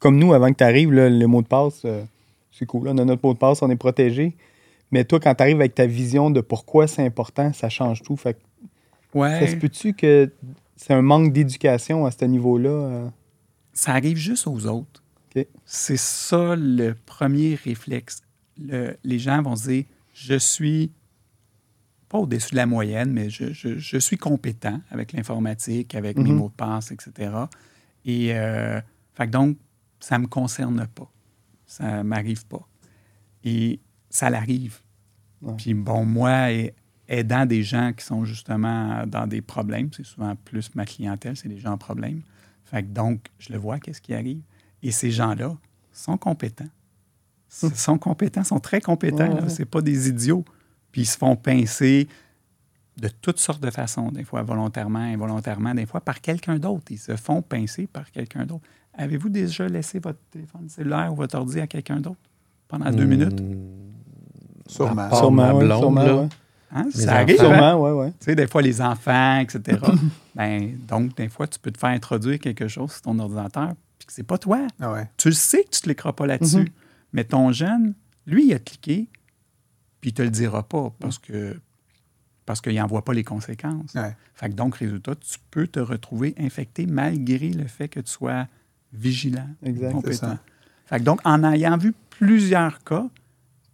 comme nous, avant que tu arrives, le mot de passe, euh, c'est cool. on a notre mot de passe, on est protégé. Mais toi, quand tu arrives avec ta vision de pourquoi c'est important, ça change tout. Fait ouais. Ça se peut-tu que c'est un manque d'éducation à ce niveau-là? Euh? Ça arrive juste aux autres. C'est ça le premier réflexe. les gens vont se dire Je suis pas au-dessus de la moyenne, mais je, suis compétent avec l'informatique, avec mes mhm. mots de passe, etc. Et euh, donc, ça ne me concerne pas. Ça ne m'arrive pas. Et ça l'arrive. Puis bon, moi, aidant des gens qui sont justement dans des problèmes, c'est souvent plus ma clientèle, c'est des gens en problème. Fait donc, je le vois, qu'est-ce qui arrive. Et ces gens-là sont compétents. Ils sont compétents, sont très compétents. Ce pas des idiots. Puis ils se font pincer de toutes sortes de façons, des fois volontairement, involontairement, des fois par quelqu'un d'autre. Ils se font pincer par quelqu'un d'autre. Avez-vous déjà laissé votre téléphone cellulaire ou votre ordi à quelqu'un d'autre pendant deux minutes? Hmm. Sûrement. Sûrement, Hein? Ça arrive. Sûrement, hein? ouais, Tu sais, des fois, les enfants, etc. ben, donc, des fois, tu peux te faire introduire quelque chose sur ton ordinateur, puis que c'est pas toi. Ah tu le sais que tu ne te l'écras pas là-dessus. Mm-hmm. Mais ton jeune, lui, il a cliqué, puis il te le dira pas parce que parce qu'il n'en voit pas les conséquences. Fait que donc, résultat, tu peux te retrouver infecté malgré le fait que tu sois vigilant, exact, compétent. Fait que donc, en ayant vu plusieurs cas,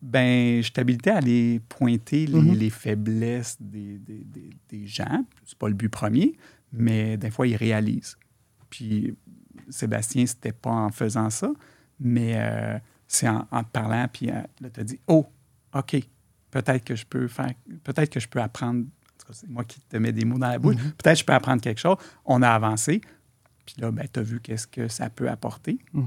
ben, je t'habilitais à aller pointer les, mm-hmm. faiblesses des, des, des, gens. C'est pas le but premier, mais des fois, ils réalisent. Puis Sébastien, c'était pas en faisant ça, mais euh, c'est en, te parlant, puis euh, là, tu as dit Oh, OK, peut-être que je peux faire, peut-être que je peux apprendre. C'est moi qui te mets des mots dans la bouche. Mm-hmm. Peut-être que je peux apprendre quelque chose. On a avancé. Puis là, ben, tu as vu qu'est-ce que ça peut apporter. Mm.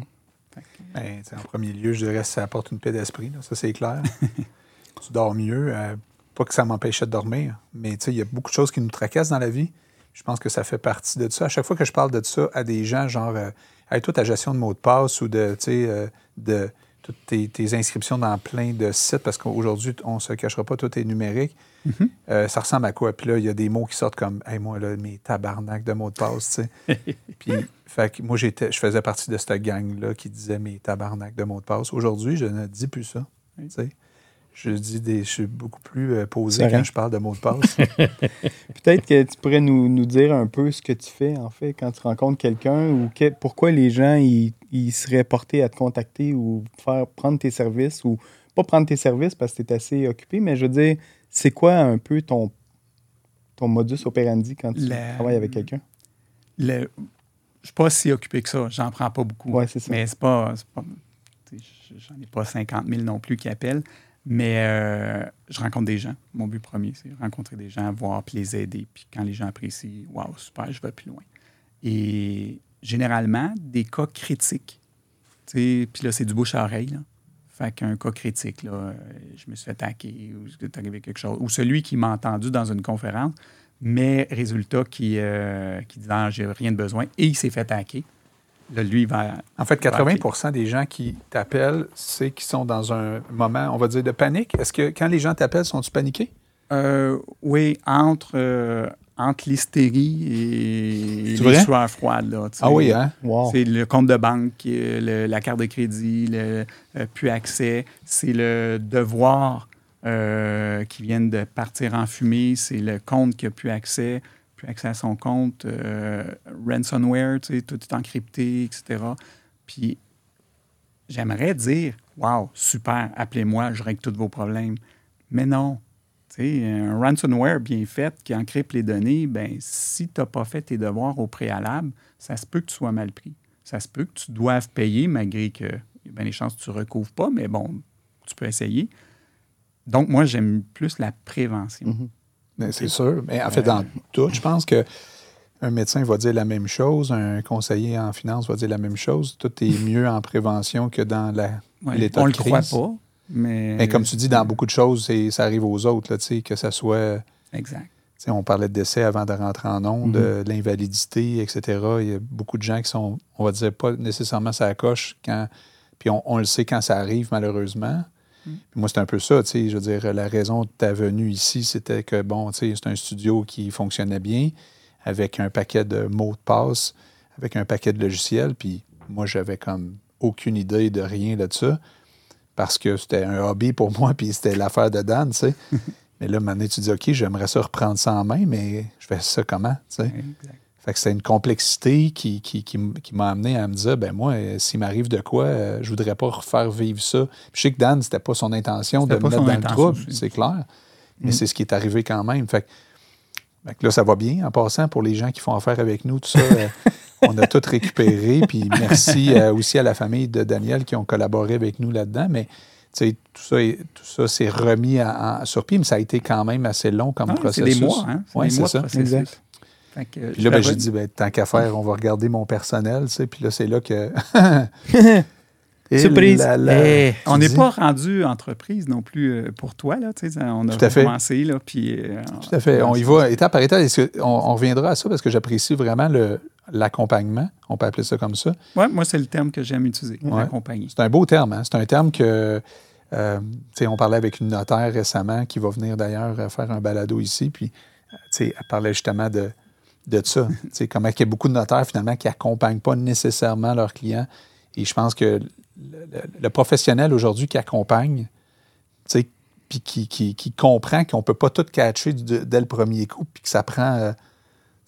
Ben, en premier lieu, je dirais que ça apporte une paix d'esprit, ça c'est clair. tu dors mieux. Euh, pas que ça m'empêchait de dormir, mais il y a beaucoup de choses qui nous tracassent dans la vie. Je pense que ça fait partie de ça. À chaque fois que je parle de ça à des gens, genre, euh, hey, toi, ta gestion de mots de passe ou de, euh, de toutes tes, inscriptions dans plein de sites, parce qu'aujourd'hui, on ne se cachera pas, tout est numérique. Mm-hmm. Euh, ça ressemble à quoi? Puis là, il y a des mots qui sortent comme Hey, moi, là, mes tabarnak de mots de passe, tu sais. Puis, fait que moi, j'étais, je faisais partie de cette gang-là qui disait mes tabarnak de mots de passe. Aujourd'hui, je ne dis plus ça. Tu sais. Je dis des, je suis beaucoup plus euh, posé quand je parle de mots de passe. Peut-être que tu pourrais nous, nous, dire un peu ce que tu fais, en fait, quand tu rencontres quelqu'un ou pourquoi les gens ils, ils, seraient portés à te contacter ou faire prendre tes services ou pas prendre tes services parce que tu es assez occupé, mais je veux dire, c'est quoi un peu ton, ton modus operandi quand tu travailles avec quelqu'un? Je suis pas si occupé que ça. J'en prends pas beaucoup. Ouais, c'est ça. Mais c'est pas. pas j'en ai pas 50 000 non plus qui appellent. Mais euh, je rencontre des gens. Mon but premier, c'est rencontrer des gens, voir, puis les aider. Puis quand les gens apprécient, waouh, super, je vais plus loin. Et généralement, des cas critiques. Puis là, c'est du bouche à oreille. Là. Fait qu'un cas critique, là, je me suis fait attaquer ou il est arrivé quelque chose. Ou celui qui m'a entendu dans une conférence, mais résultat qui, euh, qui dit ah, j'ai rien de besoin et il s'est fait hacker. Là, lui, va. En fait, 80% des gens qui t'appellent, c'est qu'ils sont dans un moment, on va dire, de panique. Est-ce que quand les gens t'appellent, sont-ils paniqués? Euh, oui, entre, euh, entre l'hystérie et les sueurs froides. Là, ah oui, hein? C'est le compte de banque, la carte de crédit, le euh, plus accès. C'est le devoir euh, qui vient de partir en fumée. C'est le compte qui a plus accès, accès à son compte. Euh, ransomware, tout est encrypté, etc. Puis j'aimerais dire, wow, super, appelez-moi, je règle tous vos problèmes. Mais non, un ransomware bien fait qui encrypte les données, ben, si tu n'as pas fait tes devoirs au préalable, ça se peut que tu sois mal pris. Ça se peut que tu doives payer malgré que bien des chances que tu ne recouvres pas, mais bon, tu peux essayer. Donc, moi, j'aime plus la prévention. Mm-hmm. C'est sûr. Mais en fait, dans tout, je pense que un médecin va dire la même chose, un conseiller en finance va dire la même chose. Tout est mieux en prévention que dans l'état de crise. On le croit pas. Mais... comme tu dis, dans beaucoup de choses, ça arrive aux autres, là, que ce soit. Exact. on parlait de décès avant de rentrer en onde, mm-hmm. de l'invalidité, etc. Il y a beaucoup de gens qui sont, on va dire, pas nécessairement ça coche quand. Puis on, le sait quand ça arrive, malheureusement. Mm. moi, c'est un peu ça, tu sais. Je veux dire, la raison de ta venue ici, c'était que, bon, tu sais, c'est un studio qui fonctionnait bien, avec un paquet de mots de passe, avec un paquet de logiciels, puis moi, j'avais comme aucune idée de rien de ça parce que c'était un hobby pour moi, puis c'était l'affaire de Dan, tu sais. mais là, maintenant, tu dis, OK, j'aimerais ça reprendre ça en main, mais je fais ça comment, tu sais? Fait que c'est une complexité qui, qui, qui, m'a amené à me dire, ben moi, s'il m'arrive de quoi, euh, je voudrais pas refaire vivre ça. je sais que Dan, c'était pas son intention de me mettre dans le trouble, c'est clair. Mais mm. c'est ce qui est arrivé quand même. Fait que, là, ça va bien en passant pour les gens qui font affaire avec nous, tout ça. Euh, on a tout récupéré. Puis merci euh, aussi à la famille de Daniel qui ont collaboré avec nous là-dedans. Mais tout ça, tout ça s'est remis sur pied, mais ça a été quand même assez long comme processus. C'est des mois, hein? Oui, c'est ça. Puis là, ben, j'ai dit, ben, tant qu'à faire, on va regarder mon personnel. Puis là, c'est là que. Surprise! Eh, on n'est pas rendu entreprise non plus euh, pour toi. Là, on a commencé. Là, puis, euh, Tout à fait. On y va étape par étape. On, on, reviendra à ça parce que j'apprécie vraiment l'accompagnement? On peut appeler ça comme ça. Oui, moi, c'est le terme que j'aime utiliser, accompagner. C'est un beau terme. Hein. C'est un terme que. Euh, on parlait avec une notaire récemment qui va venir d'ailleurs faire un balado ici. Puis, elle parlait justement de, de ça. comment il y a beaucoup de notaires finalement qui n'accompagnent pas nécessairement leurs clients. Et je pense que le, professionnel aujourd'hui qui accompagne, puis qui, qui, comprend qu'on ne peut pas tout catcher dès le premier coup, puis que ça prend. Euh,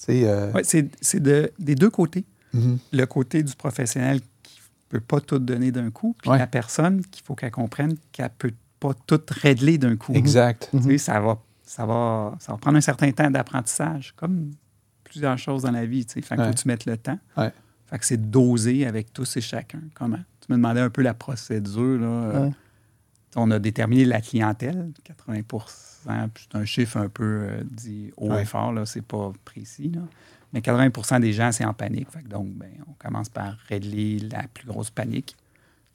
euh, c'est des deux côtés. Mm-hmm. Le côté du professionnel qui ne peut pas tout donner d'un coup, puis la personne qu'il faut qu'elle comprenne qu'elle ne peut pas tout régler d'un coup. Exact. Mm-hmm. ça, va, ça, va, ça va prendre un certain temps d'apprentissage, comme plusieurs choses dans la vie. Il faut que tu mettes le temps. Fait que c'est dosé avec tous et chacun. Comment? Tu me demandais un peu la procédure. Là. On a déterminé la clientèle, 80% c'est un chiffre un peu euh, dit haut et fort, là, c'est pas précis. Mais 80% des gens, c'est en panique. Fait donc, ben, on commence par régler la plus grosse panique.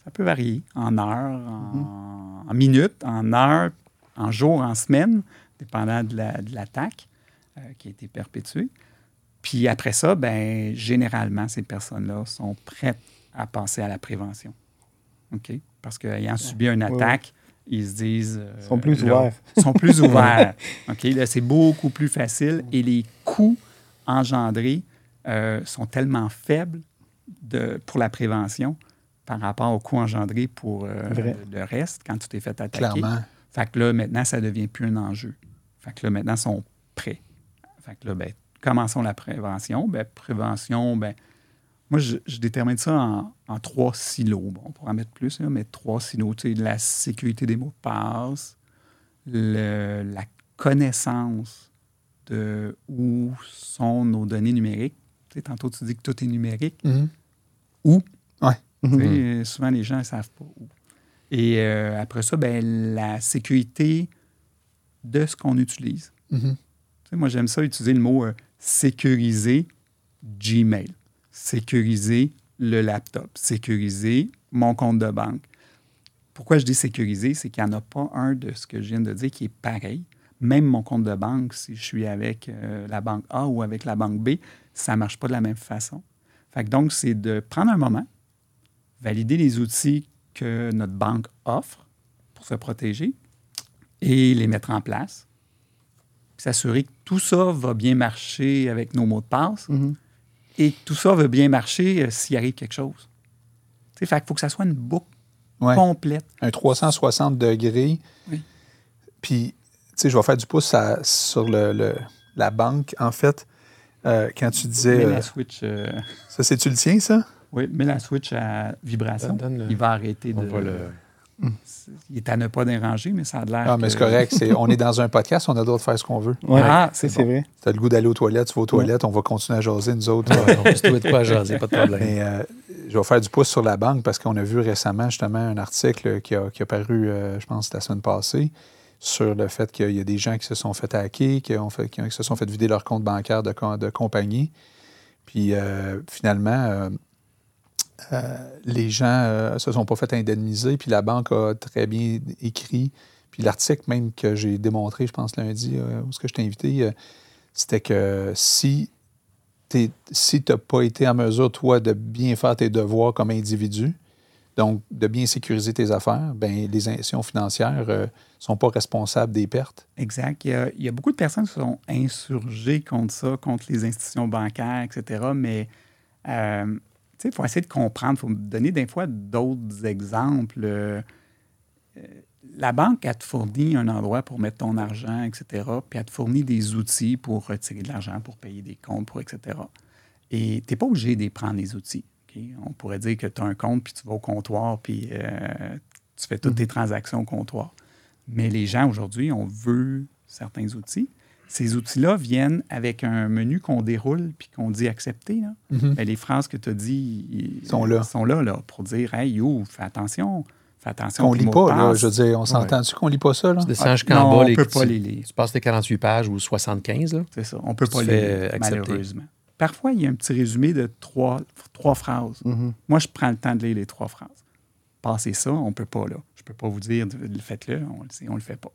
Ça peut varier en heures, en, mm-hmm. minutes, en heures, en jours, en semaines, dépendant de l'attaque euh, qui a été perpétuée. Puis après ça, ben, généralement, ces personnes-là sont prêtes à passer à la prévention. OK? Parce qu'ayant subi une attaque, ils se disent. Ils sont plus ouverts. Ils sont plus ouverts. OK? Là, c'est beaucoup plus facile et les coûts engendrés euh, sont tellement faibles de, pour la prévention par rapport aux coûts engendrés pour euh, le reste quand tu t'es fait attaquer. Clairement. Fait que là, maintenant, ça ne devient plus un enjeu. Fait que là, maintenant, ils sont prêts. Fait que là, ben, commençons la prévention. Ben, prévention, ben, moi, je, détermine ça en, trois silos. Bon, on pourra mettre plus, mais trois silos. Tu sais, la sécurité des mots de passe, la connaissance de où sont nos données numériques. Tu sais, tantôt, tu dis que tout est numérique. Mm-hmm. Où? Ouais. Mm-hmm. Souvent, les gens ne savent pas où. Et euh, après ça, ben, la sécurité de ce qu'on utilise. Mm-hmm. tu sais, moi, j'aime ça utiliser le mot euh, sécuriser Gmail, sécuriser le laptop, sécuriser mon compte de banque. Pourquoi je dis sécuriser, c'est qu'il n'y en a pas un de ce que je viens de dire qui est pareil. Même mon compte de banque, si je suis avec euh, la banque A ou avec la banque B, ça ne marche pas de la même façon. Donc, c'est de prendre un moment, valider les outils que notre banque offre pour se protéger et les mettre en place, s'assurer que tout ça va bien marcher avec nos mots de passe mm-hmm. et tout ça va bien marcher euh, s'il arrive quelque chose. Il faut que ça soit une boucle complète. Un 360 degrés. Oui. Puis, tu sais, je vais faire du pouce sur le, la banque. En fait, euh, quand tu disais. Mets la euh, switch. ça, c'est tu le tiens, ça? Oui, mets la switch à vibration. Il va arrêter de. Il est à ne pas déranger, mais ça a l'air. Ah, mais c'est correct. on est dans un podcast, on a le droit de faire ce qu'on veut. Ah, c'est vrai. Tu as le goût d'aller aux toilettes, tu vas aux toilettes, on va continuer à jaser, nous autres. on peut se pas à jaser, pas de problème. Mais euh, je vais faire du pouce sur la banque parce qu'on a vu récemment, justement, un article qui a, paru, euh, je pense, la semaine passée, sur le fait qu'il y a des gens qui se sont fait hacker, qui, ont fait, qui se sont fait vider leur compte bancaire de, de compagnie. Puis euh, finalement, euh, les gens ne euh, se sont pas fait indemniser, puis la banque a très bien écrit. Puis l'article même que j'ai démontré, je pense, lundi, euh, où est-ce que je t'ai invité, c'était que si tu si n'as pas été en mesure, toi, de bien faire tes devoirs comme individu, donc de bien sécuriser tes affaires, ben les institutions financières ne sont pas responsables des pertes. Exact. Il y, a, beaucoup de personnes qui sont insurgées contre ça, contre les institutions bancaires, etc. Mais il faut essayer de comprendre, il faut me donner des fois d'autres exemples. Euh, la banque, elle te fournit un endroit pour mettre ton argent, etc. Puis elle te fournit des outils pour retirer de l'argent, pour payer des comptes, pour etc. Et tu n'es pas obligé de prendre les outils. On pourrait dire que tu as un compte, puis tu vas au comptoir, puis euh, tu fais toutes tes transactions au comptoir. Mais les gens aujourd'hui, on veut certains outils. Ces outils-là viennent avec un menu qu'on déroule puis qu'on dit accepter. Mhm. Ben, les phrases que tu as dit sont là. sont là, là pour dire Hey, yo, fais attention. Fais attention. On lit pas, là, je veux dire, on s'entend-tu qu'on lit pas ça? Là? Tu descends jusqu'en bas, on les, peut pas tu, les lire. tu passes les 48 pages ou 75. C'est ça. On peut pas les lire, accepter. malheureusement. Parfois, il y a un petit résumé de trois, trois phrases. Mhm. Moi, je prends le temps de lire les trois phrases. Passer ça, on ne peut pas, là. Je ne peux pas vous dire, faites-le, on le sait, on le fait pas.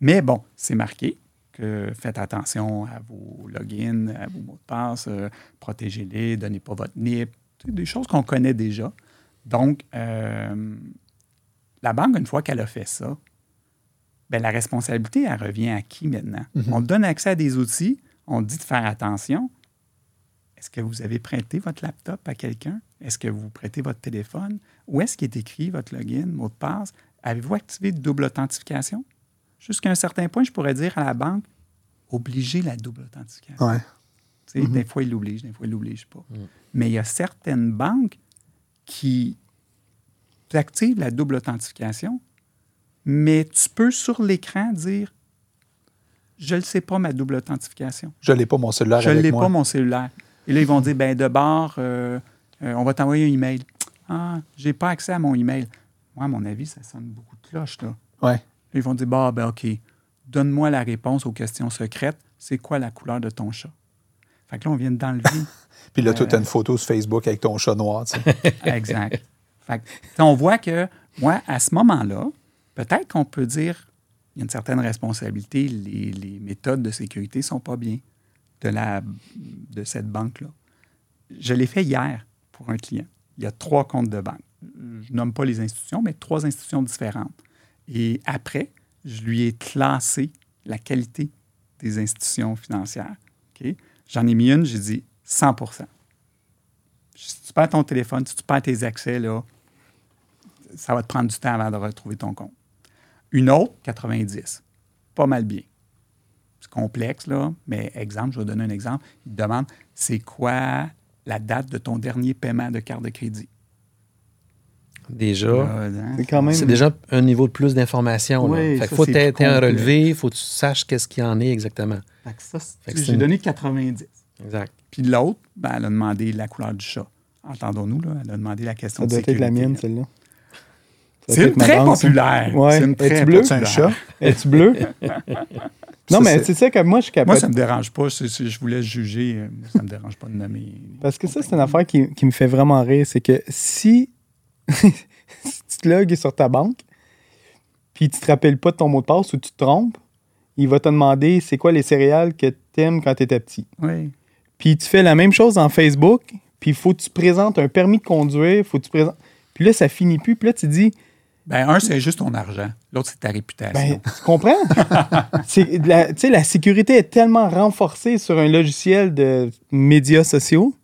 Mais bon, c'est marqué que faites attention à vos logins, à vos mots de passe, euh, protégez-les, donnez pas votre NIP, des choses qu'on connaît déjà. Donc, euh, la banque, une fois qu'elle a fait ça, ben, la responsabilité, elle revient à qui maintenant? Mhm. On donne accès à des outils, on dit de faire attention. Est-ce que vous avez prêté votre laptop à quelqu'un? Est-ce que vous prêtez votre téléphone? Où est-ce qu'il est écrit votre login, mot de passe? Avez-vous activé double authentification? Jusqu'à un certain point, je pourrais dire à la banque, obligez la double authentification. Ouais. Des fois, ils l'obligent, des fois, ils ne l'obligent pas. Mais il y a certaines banques qui activent la double authentification, mais tu peux sur l'écran dire Je ne le sais pas, ma double authentification. Je l'ai pas mon cellulaire Je ne l'ai pas, mon cellulaire. Et là, ils vont dire ben de bord, euh, euh, on va t'envoyer un email. Ah, j'ai pas accès à mon email. Moi, à mon avis, ça sonne beaucoup de cloche, là. Ouais. Ils vont dire bah, ben, OK, donne-moi la réponse aux questions secrètes. C'est quoi la couleur de ton chat? Fait que là, on vient d'enlever. Puis là, tu as Euh, une photo sur Facebook avec ton chat noir. tu sais. exact. Fait que, on voit que, moi, à ce moment-là, peut-être qu'on peut dire il y a une certaine responsabilité, les, les méthodes de sécurité ne sont pas bien de, la, de cette banque-là. Je l'ai fait hier pour un client. Il y a trois comptes de banque. Je nomme pas les institutions, mais trois institutions différentes. Et après, je lui ai classé la qualité des institutions financières. J'en ai mis une, j'ai dit 100% Si tu perds ton téléphone, si tu perds tes accès, là, ça va te prendre du temps avant de retrouver ton compte. Une autre, 90. Pas mal bien. C'est complexe, là, mais exemple, je vais donner un exemple. Il te demande c'est quoi la date de ton dernier paiement de carte de crédit? Déjà, Euh, hein? C'est quand même. c'est déjà un niveau de plus d'information. là. Oui, fait ça, faut plus un relevé, il faut que tu saches qu'est-ce qu'il y en est exactement. Fait que ça, c'est- Fait que c'est j'ai une- donné 90. Exact. Puis l'autre, ben, elle a demandé la couleur du chat. Entendons-nous, là, elle a demandé la question Ça de doit être la sécurité, mienne, là. celle-là. Ça C'est une être très ça. populaire. Ouais. C'est une Es-tu très bleu? C'est un chat? Es-tu bleu? non, Ça, mais c'est- c'est ça que moi, je suis Moi, capable. ça ne me dérange pas. Si, si je voulais juger, ça ne me dérange pas de nommer. Parce que ça, c'est une affaire qui, qui me fait vraiment rire. C'est que si, si tu te logs sur ta banque, puis tu te rappelles pas de ton mot de passe ou tu te trompes, il va te demander c'est quoi les céréales que tu aimes quand tu étais petit. Oui. Puis tu fais la même chose en Facebook, puis il faut que tu présentes un permis de conduire, faut que tu présentes. Puis là, ça finit plus. Puis là, tu dis, Ben, un, c'est juste ton argent. L'autre, c'est ta réputation. ben, tu comprends? Tu sais, la sécurité est tellement renforcée sur un logiciel de médias sociaux.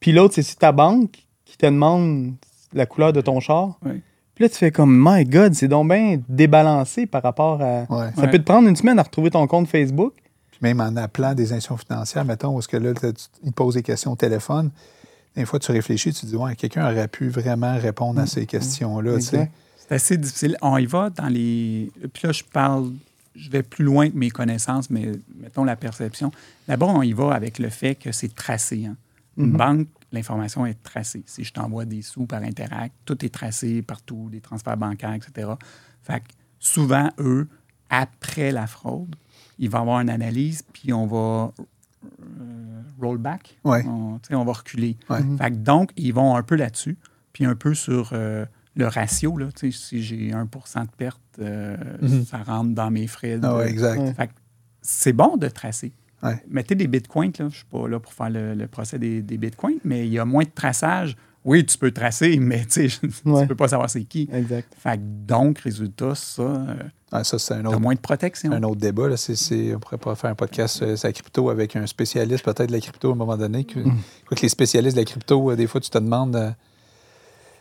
Puis l'autre, c'est sur ta banque qui te demande la couleur de ton char. Oui. Puis là, tu fais comme, my God, c'est donc bien débalancé par rapport à. Ouais. Ça Ouais. peut te prendre une semaine à retrouver ton compte Facebook. Puis même en appelant des institutions financières, mettons, où est-ce que là, tu- ils te posent des questions au téléphone, des fois, tu réfléchis, tu te dis, ouais, quelqu'un aurait pu vraiment répondre à ces questions-là. tu sais. Exact. C'est assez difficile. On y va dans les. Puis là, je parle. Je vais plus loin que mes connaissances, mais mettons la perception. D'abord, on y va avec le fait que c'est tracé. hein. Une Mhm. banque, l'information est tracée. Si je t'envoie des sous par Interact, tout est tracé partout, des transferts bancaires, etc. Fait que souvent, eux, après la fraude, il va y avoir une analyse, puis on va euh, roll back. Ouais. On, tu sais, on va reculer. Ouais. Fait que donc, ils vont un peu là-dessus, puis un peu sur euh, le ratio. Là, Tu sais, si j'ai 1% de perte, euh, Mhm. ça rentre dans mes frais. Ah ouais, exact. Ouais. Fait que c'est bon de tracer. Ouais. Mettez des bitcoins, là. je ne suis pas là pour faire le, le procès des, des bitcoins, mais il y a moins de traçage. Oui, tu peux tracer, mais tu ne Ouais. peux pas savoir c'est qui. Exact. Fait que donc, résultat, ça, euh, Ah, ça, c'est un autre, moins de protection. un autre débat. Là. C'est, c'est- on pourrait pas faire un podcast euh, sur la crypto avec un spécialiste peut-être de la crypto à un moment donné. Que, Mm. quoi que les spécialistes de la crypto, euh, des fois, tu te demandes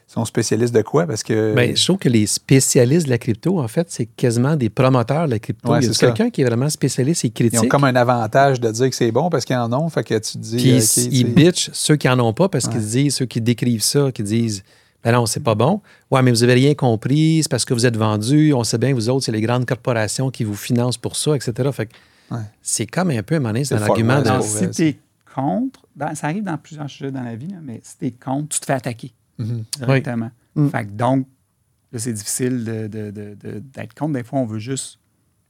sont spécialistes de quoi? Parce que. Ben, je trouve que les spécialistes de la crypto, en fait, c'est quasiment des promoteurs de la crypto. Ouais, Il y a c'est ça. quelqu'un qui est vraiment spécialiste et ils critique. ont comme un avantage de dire que c'est bon parce qu'ils en ont. Fait que tu te dis. Puis euh, ils- ils bitchent ceux qui en ont pas parce qu'ils Ouais. disent, ceux qui décrivent ça, qui disent Ben non, c'est pas bon. Ouais, mais vous avez rien compris, c'est parce que vous êtes vendus. On sait bien, vous autres, c'est les grandes corporations qui vous financent pour ça, etc. Fait que Ouais. c'est comme un peu, à un moment donné, c'est un argument si vrai, tu es contre, dans- ça arrive dans plusieurs sujets dans la vie, là, mais si tu es contre, tu te fais attaquer Mhm. directement. Mm. Fait que donc, là, c'est difficile de- de- de- de- d'être contre. Des fois, on veut juste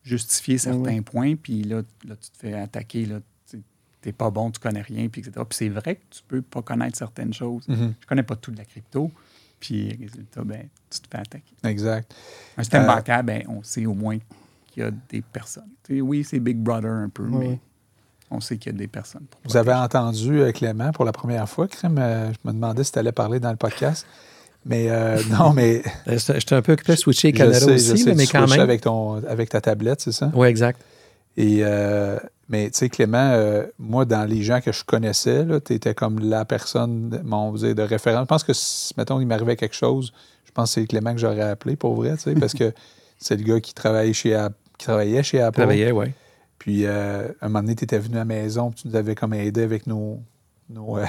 justifier certains ouais. points, puis là, là, tu te fais attaquer. Là, tu n'es pas bon, tu connais rien, puis etc. Puis c'est vrai que tu peux pas connaître certaines choses. Mhm. Je connais pas tout de la crypto, puis résultat, ben, tu te fais attaquer. Exact. Un système Euh, bancaire, ben, on sait au moins qu'il y a des personnes. Tu sais, oui, c'est Big Brother un peu, mais. On sait qu'il y a des personnes. pour Vous avez entendu euh, Clément pour la première fois, Crème. euh, je me demandais si tu allais parler dans le podcast. Mais euh, non, mais. Euh, J'étais un peu occupé à switcher je Canada sais, aussi, je sais, là, mais tu quand même. Avec, ton, avec ta tablette, c'est ça? Oui, exact. Et, euh, mais tu sais, Clément, euh, moi, dans les gens que je connaissais, tu étais comme la personne, de- mon, de référence. Je pense que, si, mettons, il m'arrivait quelque chose, je pense que c'est Clément que j'aurais appelé, pour vrai, tu sais, parce que c'est le gars qui, travaille chez, qui travaillait chez Apple. Travaillais, oui. Puis, euh, un moment donné, tu étais venu à la maison, puis tu nous avais comme aidé avec nos. nos euh,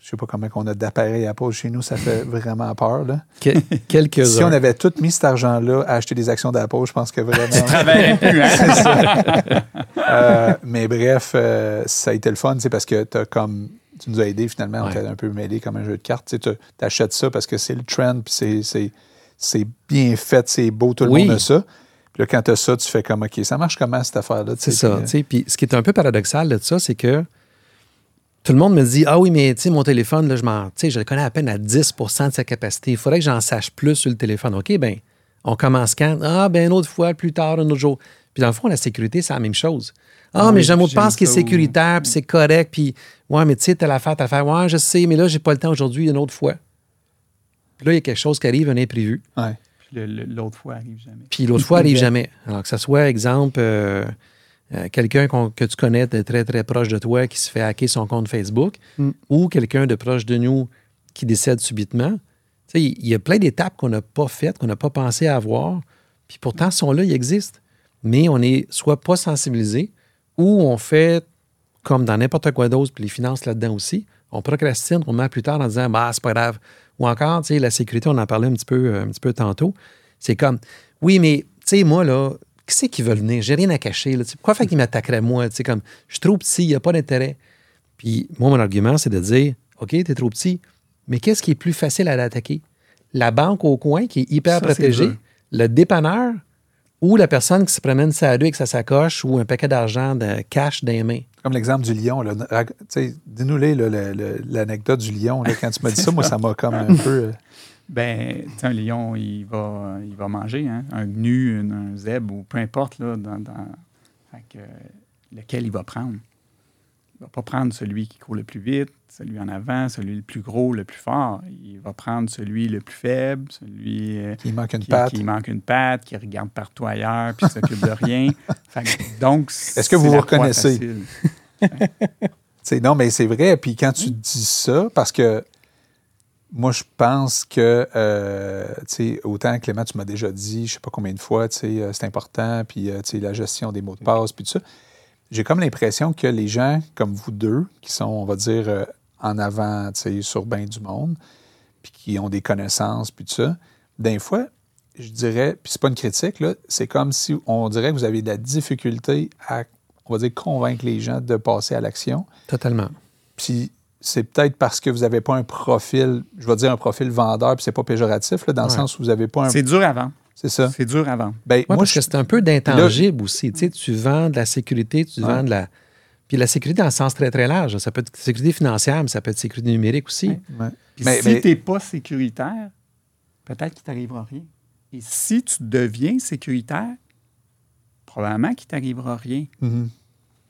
je sais pas comment on a d'appareils Apple chez nous, ça fait vraiment peur. Là. Que- Quelques-uns. Si on avait tout mis cet argent-là à acheter des actions d'Apple, je pense que vraiment. travaillerais plus, hein? Euh, mais bref, euh, ça a été le fun, tu sais, parce que t'as comme. Tu nous as aidé finalement, on t'a un peu mêlé comme un jeu de cartes. Tu achètes ça parce que c'est le trend, puis c'est- c'est- c'est bien fait, c'est beau, tout le Oui. monde a ça. Puis là, quand tu as ça, tu fais comme, OK, ça marche comment cette affaire-là? C'est ça. puis, tu sais. Puis ce qui est un peu paradoxal de ça, c'est que tout le monde me dit Ah oui, mais tu sais, mon téléphone, là, je, m'en- tu sais, je le connais à peine à 10% de sa capacité. Il faudrait que j'en sache plus sur le téléphone. OK, ben on commence quand Ah, ben une autre fois, plus tard, un autre jour. Puis dans le fond, la sécurité, c'est la même chose. Ah, Oui, mais j'ai un mot de passe qui est sécuritaire, puis c'est correct, puis ouais, mais tu sais, telle affaire, telle affaire. Ouais, je sais, mais là, j'ai pas le temps aujourd'hui, une autre fois. Puis là, il y a quelque chose qui arrive, un imprévu. ouais. L'autre fois arrive jamais. Puis l'autre fois, arrive jamais. Alors que ça soit, exemple, euh, euh, quelqu'un que tu connais de très, très proche de toi qui se fait hacker son compte Facebook Mm. ou quelqu'un de proche de nous qui décède subitement. Tu sais, il y a plein d'étapes qu'on n'a pas faites, qu'on n'a pas pensé à avoir. Puis pourtant, ils sont là, ils existent. Mais on est soit pas sensibilisé ou on fait comme dans n'importe quoi d'autre, puis les finances là-dedans aussi. On procrastine, on met plus tard en disant, bah, c'est pas grave. Ou encore, tu sais, la sécurité, on en parlait un petit peu, euh, un petit peu tantôt. C'est comme, oui, mais, tu sais, moi, là, qui c'est qui veut venir? J'ai rien à cacher. Là. Pourquoi fait qu'il m'attaquerait moi? Tu sais, comme, je suis trop petit, il n'y a pas d'intérêt. Puis, moi, mon argument, c'est de dire, OK, tu es trop petit, mais qu'est-ce qui est plus facile à l'attaquer? La banque au coin qui est hyper Ça, protégée, le dépanneur ou la personne qui se promène sa rue avec sa sacoche ou un paquet d'argent de cash dans les mains. Comme l'exemple du lion. le- l'anecdote du lion. là. Quand tu m'as dit ça, moi, ça m'a comme un peu. euh, Ben, un lion, il va, il va manger, hein? un gnu, un, un zèbre ou peu importe, là, dans, dans- fait que, lequel il va prendre. Il va pas prendre celui qui court le plus vite, celui en avant, celui le plus gros, le plus fort. Il va prendre celui le plus faible, celui euh, Il manque une qui, patte. qui manque une patte, qui regarde partout ailleurs, puis qui s'occupe de rien. Fait que, donc, Est-ce que vous vous reconnaissez? non, mais c'est vrai. Puis quand tu dis ça, parce que moi, je pense que, euh, tu sais, autant Clément, tu m'as déjà dit, je sais pas combien de fois, tu sais, euh, c'est important, puis, euh, tu sais, la gestion des mots de passe, puis tout ça. J'ai comme l'impression que les gens comme vous deux, qui sont, on va dire, euh, en avant, tu sais, sur bien du monde, puis qui ont des connaissances, puis tout ça, d'un fois, je dirais, puis c'est pas une critique, là, c'est comme si on dirait que vous avez de la difficulté à, on va dire, convaincre les gens de passer à l'action. Totalement. Puis c'est peut-être parce que vous n'avez pas un profil, je vais dire un profil vendeur, puis c'est pas péjoratif, là, dans le sens où vous n'avez pas un. C'est dur vendre. C'est ça. C'est dur à vendre. Ben, Ouais, moi, parce je que c'est un peu d'intangible aussi. Tu sais, tu vends de la sécurité, tu Ouais. vends de la. Puis la sécurité dans le sens très, très large. Ça peut être sécurité financière, mais ça peut être sécurité numérique aussi. Ouais. Ouais. Puis Mais- si mais- tu n'es pas sécuritaire, peut-être qu'il t'arrivera rien. Et si tu deviens sécuritaire, probablement qu'il t'arrivera rien.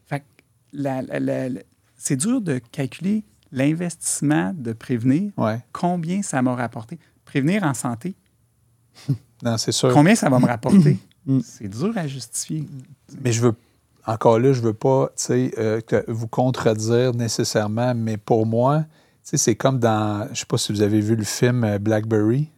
Fait que la- la- la- la- c'est dur de calculer l'investissement de prévenir, Ouais. combien ça m'a rapporté. Prévenir en santé, Non, c'est sûr. Combien ça va me rapporter? Mm. c'est dur à justifier. Mais je veux, encore là, je veux pas, tu sais, euh, que vous contredire nécessairement, mais pour moi, tu sais, c'est comme dans, je sais pas si vous avez vu le film euh, Blackberry.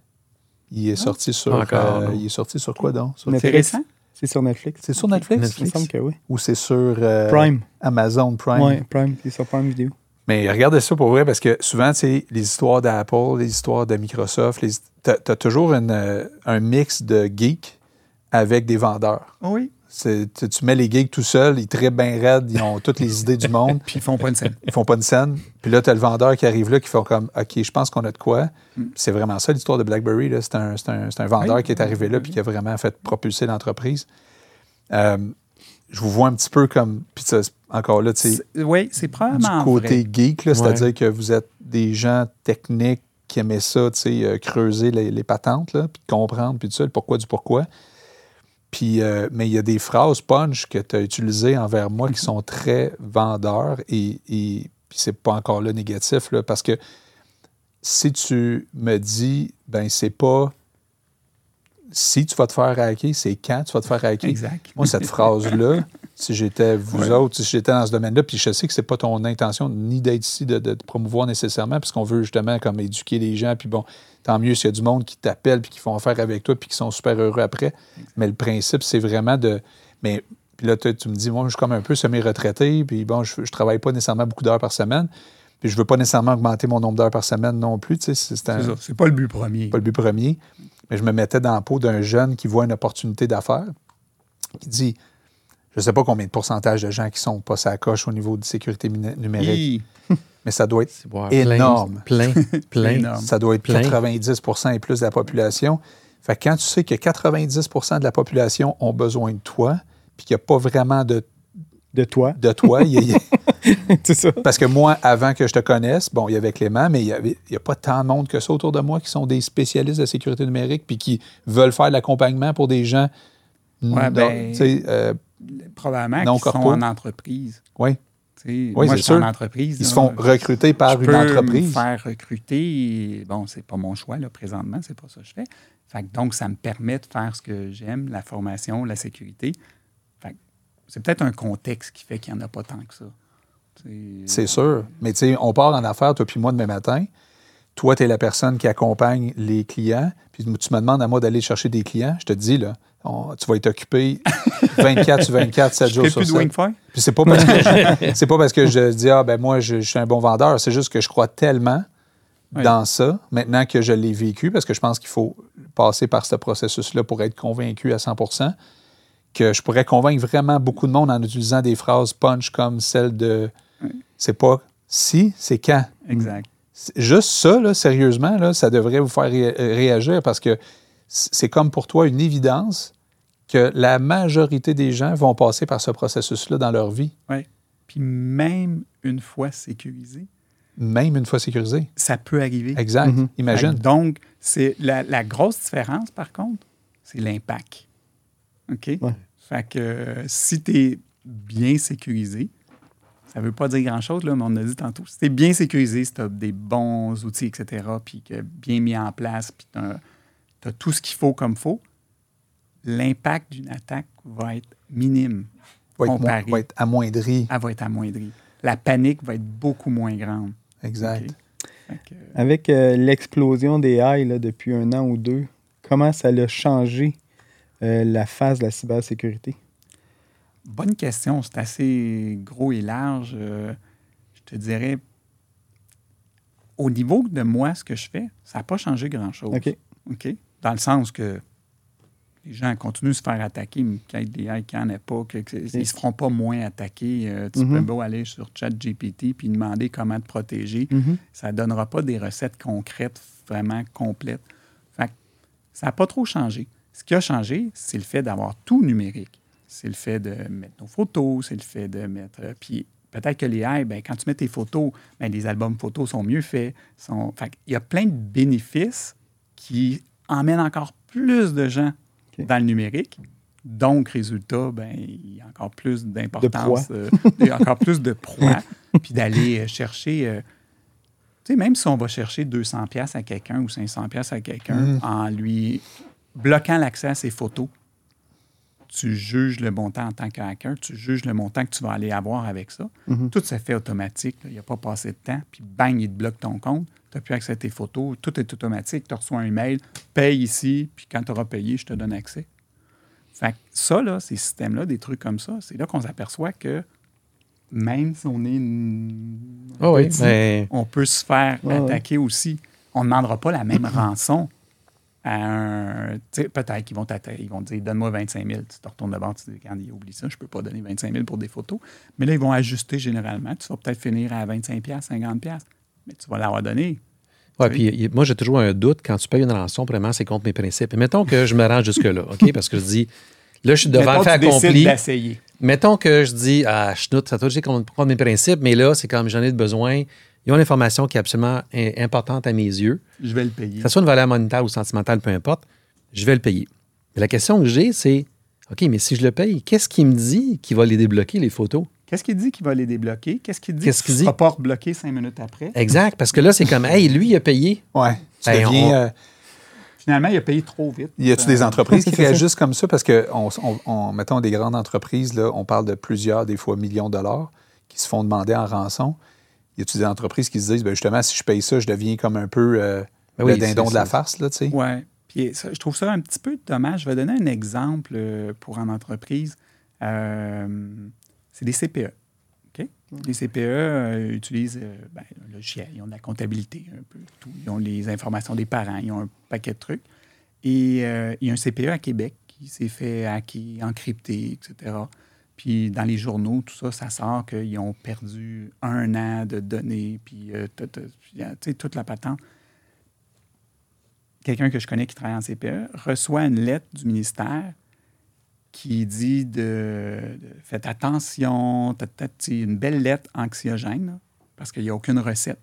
Il est sorti sur, encore, euh, il est sorti sur quoi donc? Sur- Netflix? récent? C'est sur Netflix. C'est sur Netflix? Il me Netflix. semble que oui. Ou c'est sur euh, Prime. Amazon Prime? Ouais, Prime. C'est sur Prime Vidéo. Mais regardez ça pour vrai, parce que souvent, tu sais, les histoires d'Apple, les histoires de Microsoft, les- t'as as toujours une, euh, un mix de geeks avec des vendeurs. Oui. C'est- Tu, tu mets les geeks tout seuls, ils trippent bien raides, ils ont toutes les idées du monde, Puis ils font pas une scène. ils font pas une scène. Puis là, tu as le vendeur qui arrive là, qui font comme OK, je pense qu'on a de quoi. Mm. C'est vraiment ça l'histoire de BlackBerry. C'est un, c'est un- c'est un vendeur Oui. qui est arrivé là puis qui a vraiment fait propulser l'entreprise. Euh, je vous vois un petit peu comme. Puis c'est- encore là, tu sais, C'est- Oui, c'est du probablement côté vrai. geek, Ouais. c'est-à-dire que vous êtes des gens techniques qui aimaient ça, tu sais, euh, creuser les, les patentes, là, puis comprendre, puis tout ça, le pourquoi du pourquoi. Puis, euh, mais il y a des phrases punch que tu as utilisées envers moi qui sont très vendeurs et, et c'est pas encore là négatif, là, parce que si tu me dis, ben c'est pas si tu vas te faire hacker, c'est quand tu vas te faire hacker. Exact. Moi, cette phrase-là, si j'étais vous Ouais. autres, si j'étais dans ce domaine-là, puis je sais que c'est pas ton intention ni d'être ici de, de te promouvoir nécessairement, puisqu'on veut justement comme éduquer les gens, puis bon, tant mieux s'il y a du monde qui t'appelle, puis qui font affaire avec toi, puis qui sont super heureux après. Mais le principe, c'est vraiment de... Mais puis là, tu me dis, moi, je suis comme un peu semi-retraité, puis bon, je, je travaille pas nécessairement beaucoup d'heures par semaine, puis je veux pas nécessairement augmenter mon nombre d'heures par semaine non plus, tu sais, c'est un- ça. C'est pas le but premier. pas le but premier, mais je me mettais dans la peau d'un jeune qui voit une opportunité d'affaires, qui dit je ne sais pas combien de pourcentage de gens qui sont pas sa coche au niveau de sécurité numérique, Hi. mais ça doit être, Énorme. Plein, plein. plein. Énorme. ça doit être Plein. 90% et plus de la population. Fait que quand tu sais que 90% de la population ont besoin de toi, puis qu'il n'y a pas vraiment de, De toi. de toi, il ça. parce que moi, avant que je te connaisse, bon, il y avait Clément, mais il n'y a pas tant de monde que ça autour de moi qui sont des spécialistes de sécurité numérique puis qui veulent faire de l'accompagnement pour des gens. Ouais, non- ben- euh, Probablement Non qu'ils sont corpo. en entreprise. oui, moi, c'est je suis en sûr. entreprise. ils se font recruter par je une peux entreprise. me faire recruter. Bon, c'est pas mon choix là, présentement, c'est pas ça que je fais. Fait que donc, ça me permet de faire ce que j'aime, la formation, la sécurité. C'est peut-être un contexte qui fait qu'il n'y en a pas tant que ça. C'est- C'est sûr. Mais tu sais, on part en affaires, toi puis moi, demain matin. Toi, tu es la personne qui accompagne les clients. Puis tu me demandes à moi d'aller chercher des clients. Je te dis, là, on- tu vas être occupé 24 sur 24, 7 Je jours sur plus de 7. wingfire? Puis c'est pas parce que je, c'est pas parce que je dis ah ben moi je, je suis un bon vendeur, c'est juste que je crois tellement Oui. dans ça maintenant que je l'ai vécu parce que je pense qu'il faut passer par ce processus là pour être convaincu à 100% que je pourrais convaincre vraiment beaucoup de monde en utilisant des phrases punch comme celle de c'est pas si, c'est quand. Exact. Juste ça, là, sérieusement, là, ça devrait vous faire ré- réagir parce que c'est comme pour toi une évidence que la majorité des gens vont passer par ce processus-là dans leur vie, Puis même une fois sécurisé, même une fois sécurisé. ça peut arriver. Exact. Mhm. Imagine. Donc, c'est la, la grosse différence, par contre, c'est l'impact. OK? Ouais. Fait que euh, si tu es bien sécurisé, ça ne veut pas dire grand-chose, là, mais on a dit tantôt. Si tu es bien sécurisé, si tu as des bons outils, etc., puis que bien mis en place, puis tu as, tout ce qu'il faut comme faut, l'impact d'une attaque va être minime. va, être va être amoindri. Elle va être amoindrie. La panique va être beaucoup moins grande. Exact. Que, Avec euh, l'explosion des AI là, depuis un an ou deux, comment ça a changé euh, la phase de la cybersécurité? Bonne question. C'est assez gros et large. Euh, je te dirais, au niveau de moi, ce que je fais, ça n'a pas changé grand-chose. OK. OK? Dans le sens que les gens continuent de se faire attaquer, mais ait des en ait pas, que- que- ils ne se feront pas moins attaquer. Euh, tu Mhm. peux beau aller sur ChatGPT puis demander comment te protéger. Ça ne donnera pas des recettes concrètes, vraiment complètes. Fait que ça n'a pas trop changé. Ce qui a changé, c'est le fait d'avoir tout numérique. C'est le fait de mettre nos photos, c'est le fait de mettre. euh, Puis peut-être que les AI, ben, quand tu mets tes photos, ben, les albums photos sont mieux faits. Sont... Fait il y a plein de bénéfices qui emmènent encore plus de gens dans le numérique. Donc, résultat, ben, il y a encore plus d'importance, euh, il y a encore plus de proie, puis d'aller euh, chercher. euh, tu sais, même si on va chercher 200 pièces à quelqu'un ou 500 pièces à quelqu'un Mm. en lui bloquant l'accès à ces photos, tu juges le montant en tant que hacker, tu juges le montant que tu vas aller avoir avec ça. Mhm. Tout se fait automatique. Il n'y a pas passé de temps. Puis bang, il te bloque ton compte. Tu n'as plus accès à tes photos. Tout est automatique. Tu reçois un email, paye ici, puis quand tu auras payé, je te donne accès. Fait que ça, là, ces systèmes-là, des trucs comme ça, c'est là qu'on s'aperçoit que même si on est une- Ah oui, petit, mais on peut se faire attaquer aussi. On ne demandera pas la même rançon à un. Peut-être qu'ils vont, ils vont te dire donne-moi 25 000. Tu te retournes de bord, tu dis quand il oublie ça, je ne peux pas donner 25 000 pour des photos. Mais là, ils vont ajuster généralement. Tu vas peut-être finir à 25 pièces 50 pièces mais tu vas l'avoir donné. Tu puis y- moi, j'ai toujours un doute quand tu payes une rançon, vraiment, c'est contre mes principes. Et mettons que je me rends jusque-là, OK? Parce que je dis, là, je suis devant Mettons, le fait tu accompli. d'essayer. Mettons que je dis, ah, chenoute, ça doit dire contre mes principes, mais là, c'est comme j'en ai besoin. Ils ont l'information qui est absolument im- importante à mes yeux. Je vais le payer. Que ce soit une valeur monétaire ou sentimentale, peu importe, je vais le payer. Mais la question que j'ai, c'est, OK, mais si je le paye, qu'est-ce qui me dit qu'il va les débloquer, les photos? Qu'est-ce qu'il dit qu'il va les débloquer? Qu'est-ce qu'il dit Qu'est-ce qu'il qu'il ne dit? sera pas rebloqué cinq minutes après? Exact, parce que là, c'est comme, hey, lui, il a payé. Ouais. Tu Ben, on- euh, Finalement, il a payé trop vite. Y a-tu des Euh, entreprises qui réagissent comme ça? Parce que, on, on- on- mettons, des grandes entreprises, là, on parle de plusieurs, des fois millions de dollars, qui se font demander en rançon. Y a-tu des entreprises qui se disent, ben, justement, si je paye ça, je deviens comme un peu euh, Ben le oui, dindon de la farce, là, tu sais? Oui. Puis ça, je trouve ça un petit peu dommage. Je vais donner un exemple euh, pour en entreprise. Euh, c'est des CPE. Les CPE euh, utilisent euh, ben, logiciel. Ils ont de la comptabilité, un peu tout. Ils ont les informations des parents. Ils ont un paquet de trucs. Et euh, il y a un CPE à Québec qui s'est fait hacker, encrypter, etc. Puis dans les journaux, tout ça, ça sort qu'ils ont perdu un an de données, puis toute la patente quelqu'un que je connais qui travaille en CPE reçoit une lettre du ministère qui dit de, de- faites attention, tu sais, une belle lettre anxiogène, là, parce qu'il n'y a aucune recette.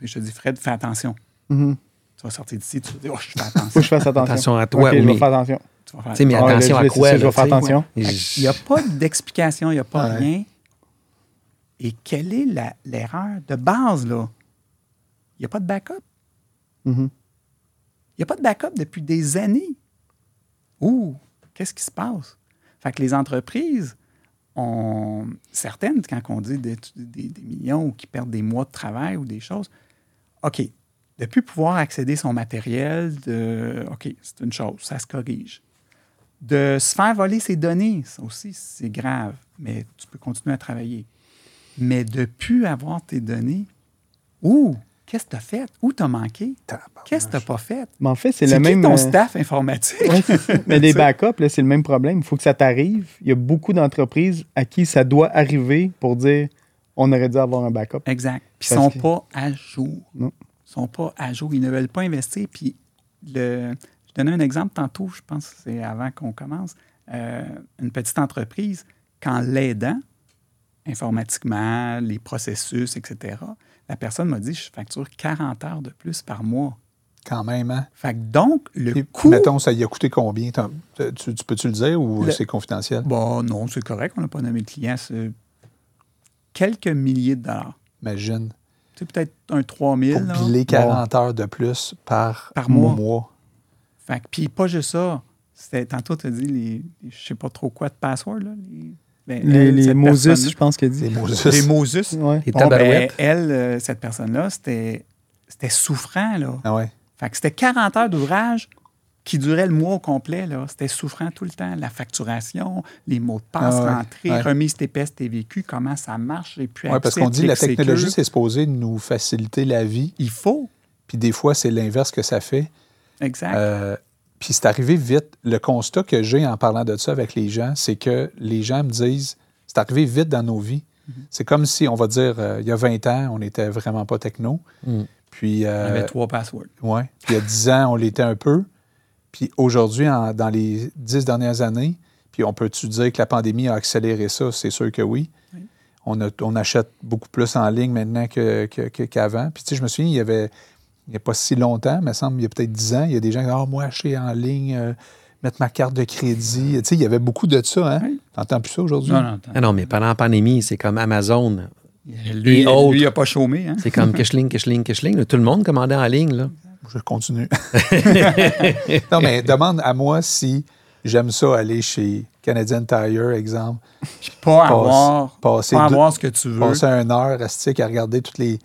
Je te dis, Fred, fais attention. Mhm. Tu vas sortir d'ici, tu vas dire, oh, je fais Faut attention. que je fasse attention. Attention à toi, Ok, je mais- vais faire attention. Tu vas faire mais Ah, là, attention à quoi? ça, je là, vais faire attention. Je- qu'il n'y a pas d'explication, il n'y a pas Ouais. rien. Et quelle est l'erreur de base, là? Il n'y a pas de backup. Mhm. Il n'y a pas de backup depuis des années. Ouh, qu'est-ce qui se passe? Fait que les entreprises, ont, certaines, quand on dit des, des- millions ou qui perdent des mois de travail ou des choses, OK, de plus pouvoir accéder son matériel, de, OK, c'est une chose, ça se corrige. De se faire voler ses données, ça aussi, c'est grave, mais tu peux continuer à travailler. Mais de plus avoir tes données, ouh, qu'est-ce que tu as fait? Où tu as manqué? Qu'est-ce que tu n'as pas fait? Mais en fait, c'est le même. ton euh, staff informatique? Ouais. Mais des backups, là, c'est le même problème. Il faut que ça t'arrive. Il y a beaucoup d'entreprises à qui ça doit arriver pour dire on aurait dû avoir un backup. Exact. Puis ils sont que- pas à jour. Non. Ils sont pas à jour. Ils ne veulent pas investir. Puis le... je donnais un exemple tantôt, je pense que c'est avant qu'on commence. Euh, une petite entreprise, quand l'aidant, informatiquement, les processus, etc., la personne m'a dit je facture 40 heures de plus par mois. Quand même, hein? Fait que donc, le Puis, coût. Mettons, ça y a coûté combien? Tu, tu peux-tu le dire ou Le- c'est confidentiel? Bon, non, c'est correct, on n'a pas nommé le client. C'est quelques milliers de dollars. Imagine. Tu sais, peut-être un 3 000. Pour là. biler 40 heures de plus par, Par mois. mois. Fait que, puis pas juste ça. C'était, tantôt, tu as dit les, les- je sais pas trop quoi de password, là. Les, ben, Les, elle, les cette Moses, je pense qu'il a dit. Moses. Les Moses. Ouais. Les Bon, ben, elle, euh, cette personne-là, c'était, c'était souffrant, là. Ah ouais. Fait que c'était 40 heures d'ouvrage qui durait le mois au complet, là. C'était souffrant tout le temps. La facturation, les mots de passe Ah ouais, rentrés, ouais. remise TPS, TVQ, comment ça marche, et puis Ouais, parce qu'on dit que la technologie, c'est supposé nous faciliter la vie. Il faut. Puis des fois, c'est l'inverse que ça fait. Exact. Euh, puis c'est arrivé vite. Le constat que j'ai en parlant de ça avec les gens, c'est que les gens me disent c'est arrivé vite dans nos vies. Mhm. C'est comme si, on va dire, euh, il y a 20 ans, on n'était vraiment pas techno. Mm. Puis, euh, avait trois passwords. ouais. Puis il y a 10 ans, on l'était un peu. Puis aujourd'hui, dans les 10 dernières années, puis on peut-tu dire que la pandémie a accéléré ça? C'est sûr que oui. Oui. On, a- on achète beaucoup plus en ligne maintenant que- que- que- qu'avant. puis tu sais, je me souviens, il y avait, il n'y a pas si longtemps, il me semble, il y a peut-être 10 ans, il y a des gens qui disent Ah, moi, acheter en ligne, euh, mettre ma carte de crédit. Tu sais, il y avait beaucoup de ça, hein? Oui. T'entends plus ça aujourd'hui? Non, non. Ah non, mais pendant la pandémie, c'est comme Amazon. Lui, Et autres. lui, il n'a pas chômé. Hein? C'est comme Keshling, Keshling, Keshling. Tout le monde commandait en ligne. Là. Je continue. non, mais demande à moi si j'aime ça aller chez Canadian Tire, exemple. Pas avoir, passer pas deux- avoir ce que tu veux. Passer une heure astique à regarder toutes les.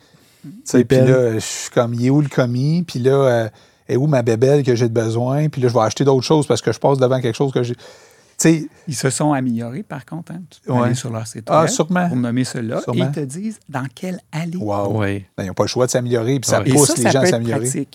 Tu sais, Les puis là, je suis comme, il est où le commis? Puis là, euh, est où ma bébelle que j'ai de besoin? Puis là, je vais acheter d'autres choses parce que je passe devant quelque chose que j'ai. Tu sais, Ils se sont améliorés, par contre. Hein? Tu peux Ouais. aller sur leur site Ah, web sûrement. pour nommer cela et ils te disent dans quelle allée. wow. Ben, ils n'ont pas le choix de s'améliorer, puis ça Ouais. Pousse ça, les ça gens à s'améliorer.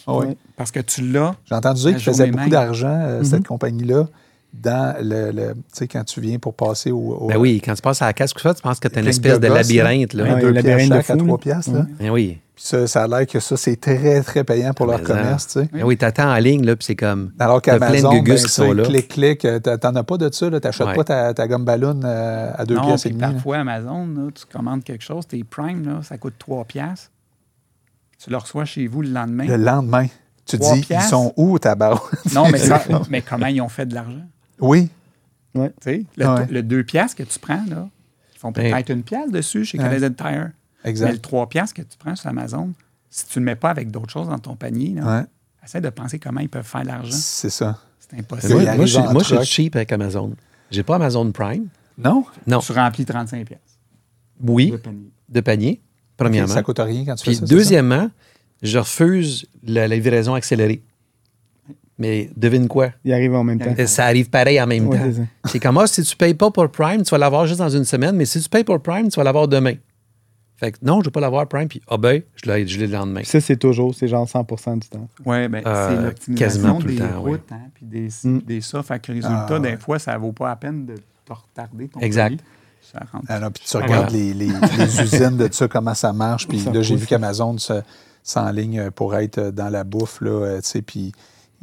Parce que tu l'as. J'ai entendu dire qu'ils faisaient beaucoup d'argent, euh, Mhm. cette compagnie-là, dans le. le- tu sais, quand tu viens pour passer au. au- Ben oui, quand tu passes à la casse, tu penses que tu as une Plein espèce de labyrinthe. Là. Ouais, deux labyrinthe de à trois piastres, là. Ben oui. Puis ça, ça a l'air que ça, c'est très, très payant pour leur ça. commerce, tu sais. Ben oui, t'attends en ligne, là, puis c'est comme. Alors plein de qu'Amazon, ben, qui tu sont là. clic, clic, euh, t'en as pas de ça, là. T'achètes Ouais. pas ta, ta gomme ballon euh, à deux non, piastres et demi. là. parfois, Amazon, là, tu commandes quelque chose, tes Prime, là, ça coûte 3 piastres. Tu le reçois chez vous le lendemain. Le lendemain, tu Trois dis, ils piastres? sont où, ta barre? Non, mais, ça- mais comment ils ont fait de l'argent? Oui, Tu sais, le, Ouais. le 2 piastres que tu prends, là, ils font Ben- peut-être une pièce dessus chez Ouais. Canadian Tire. Mais exact. le 3 piastres que tu prends sur Amazon, si tu ne le mets pas avec d'autres choses dans ton panier, là, Ouais, essaie de penser comment ils peuvent faire de l'argent. c'est ça. C'est Mais impossible. Moi, il moi, je suis- en moi, je suis truck. cheap avec Amazon. J'ai pas Amazon Prime. Non? Non. Tu remplis 35 piastres Oui, de panier. de panier, premièrement. Ça coûte rien quand tu fais Puis ça. c'est ça? deuxièmement, je refuse la, la livraison accélérée. Mais devine quoi? Il arrive en même temps. Ça arrive pareil en même Ouais, temps. c'est comme, ah, si tu payes pas pour Prime, tu vas l'avoir juste dans une semaine, mais si tu payes pour Prime, tu vas l'avoir demain. Fait que non, je ne vais pas l'avoir Prime, puis ah ben, je l'ai je l'ai le lendemain. Ça, c'est toujours, c'est genre 100 du temps. Oui, ben, Euh, c'est l'optimisation quasiment tout le des temps, oui. routes, hein, puis des, Mm. des ça. Fait que résultat, Ah, des ouais. fois, ça ne vaut pas la peine de te retarder ton Exact. colis. Ça rentre. Non, puis tu Ah, regardes voilà. les, les- les usines de ça, comment ça marche. Puis là, j'ai vu qu'Amazon se- s'enligne pour être dans la bouffe, là, euh, tu sais, puis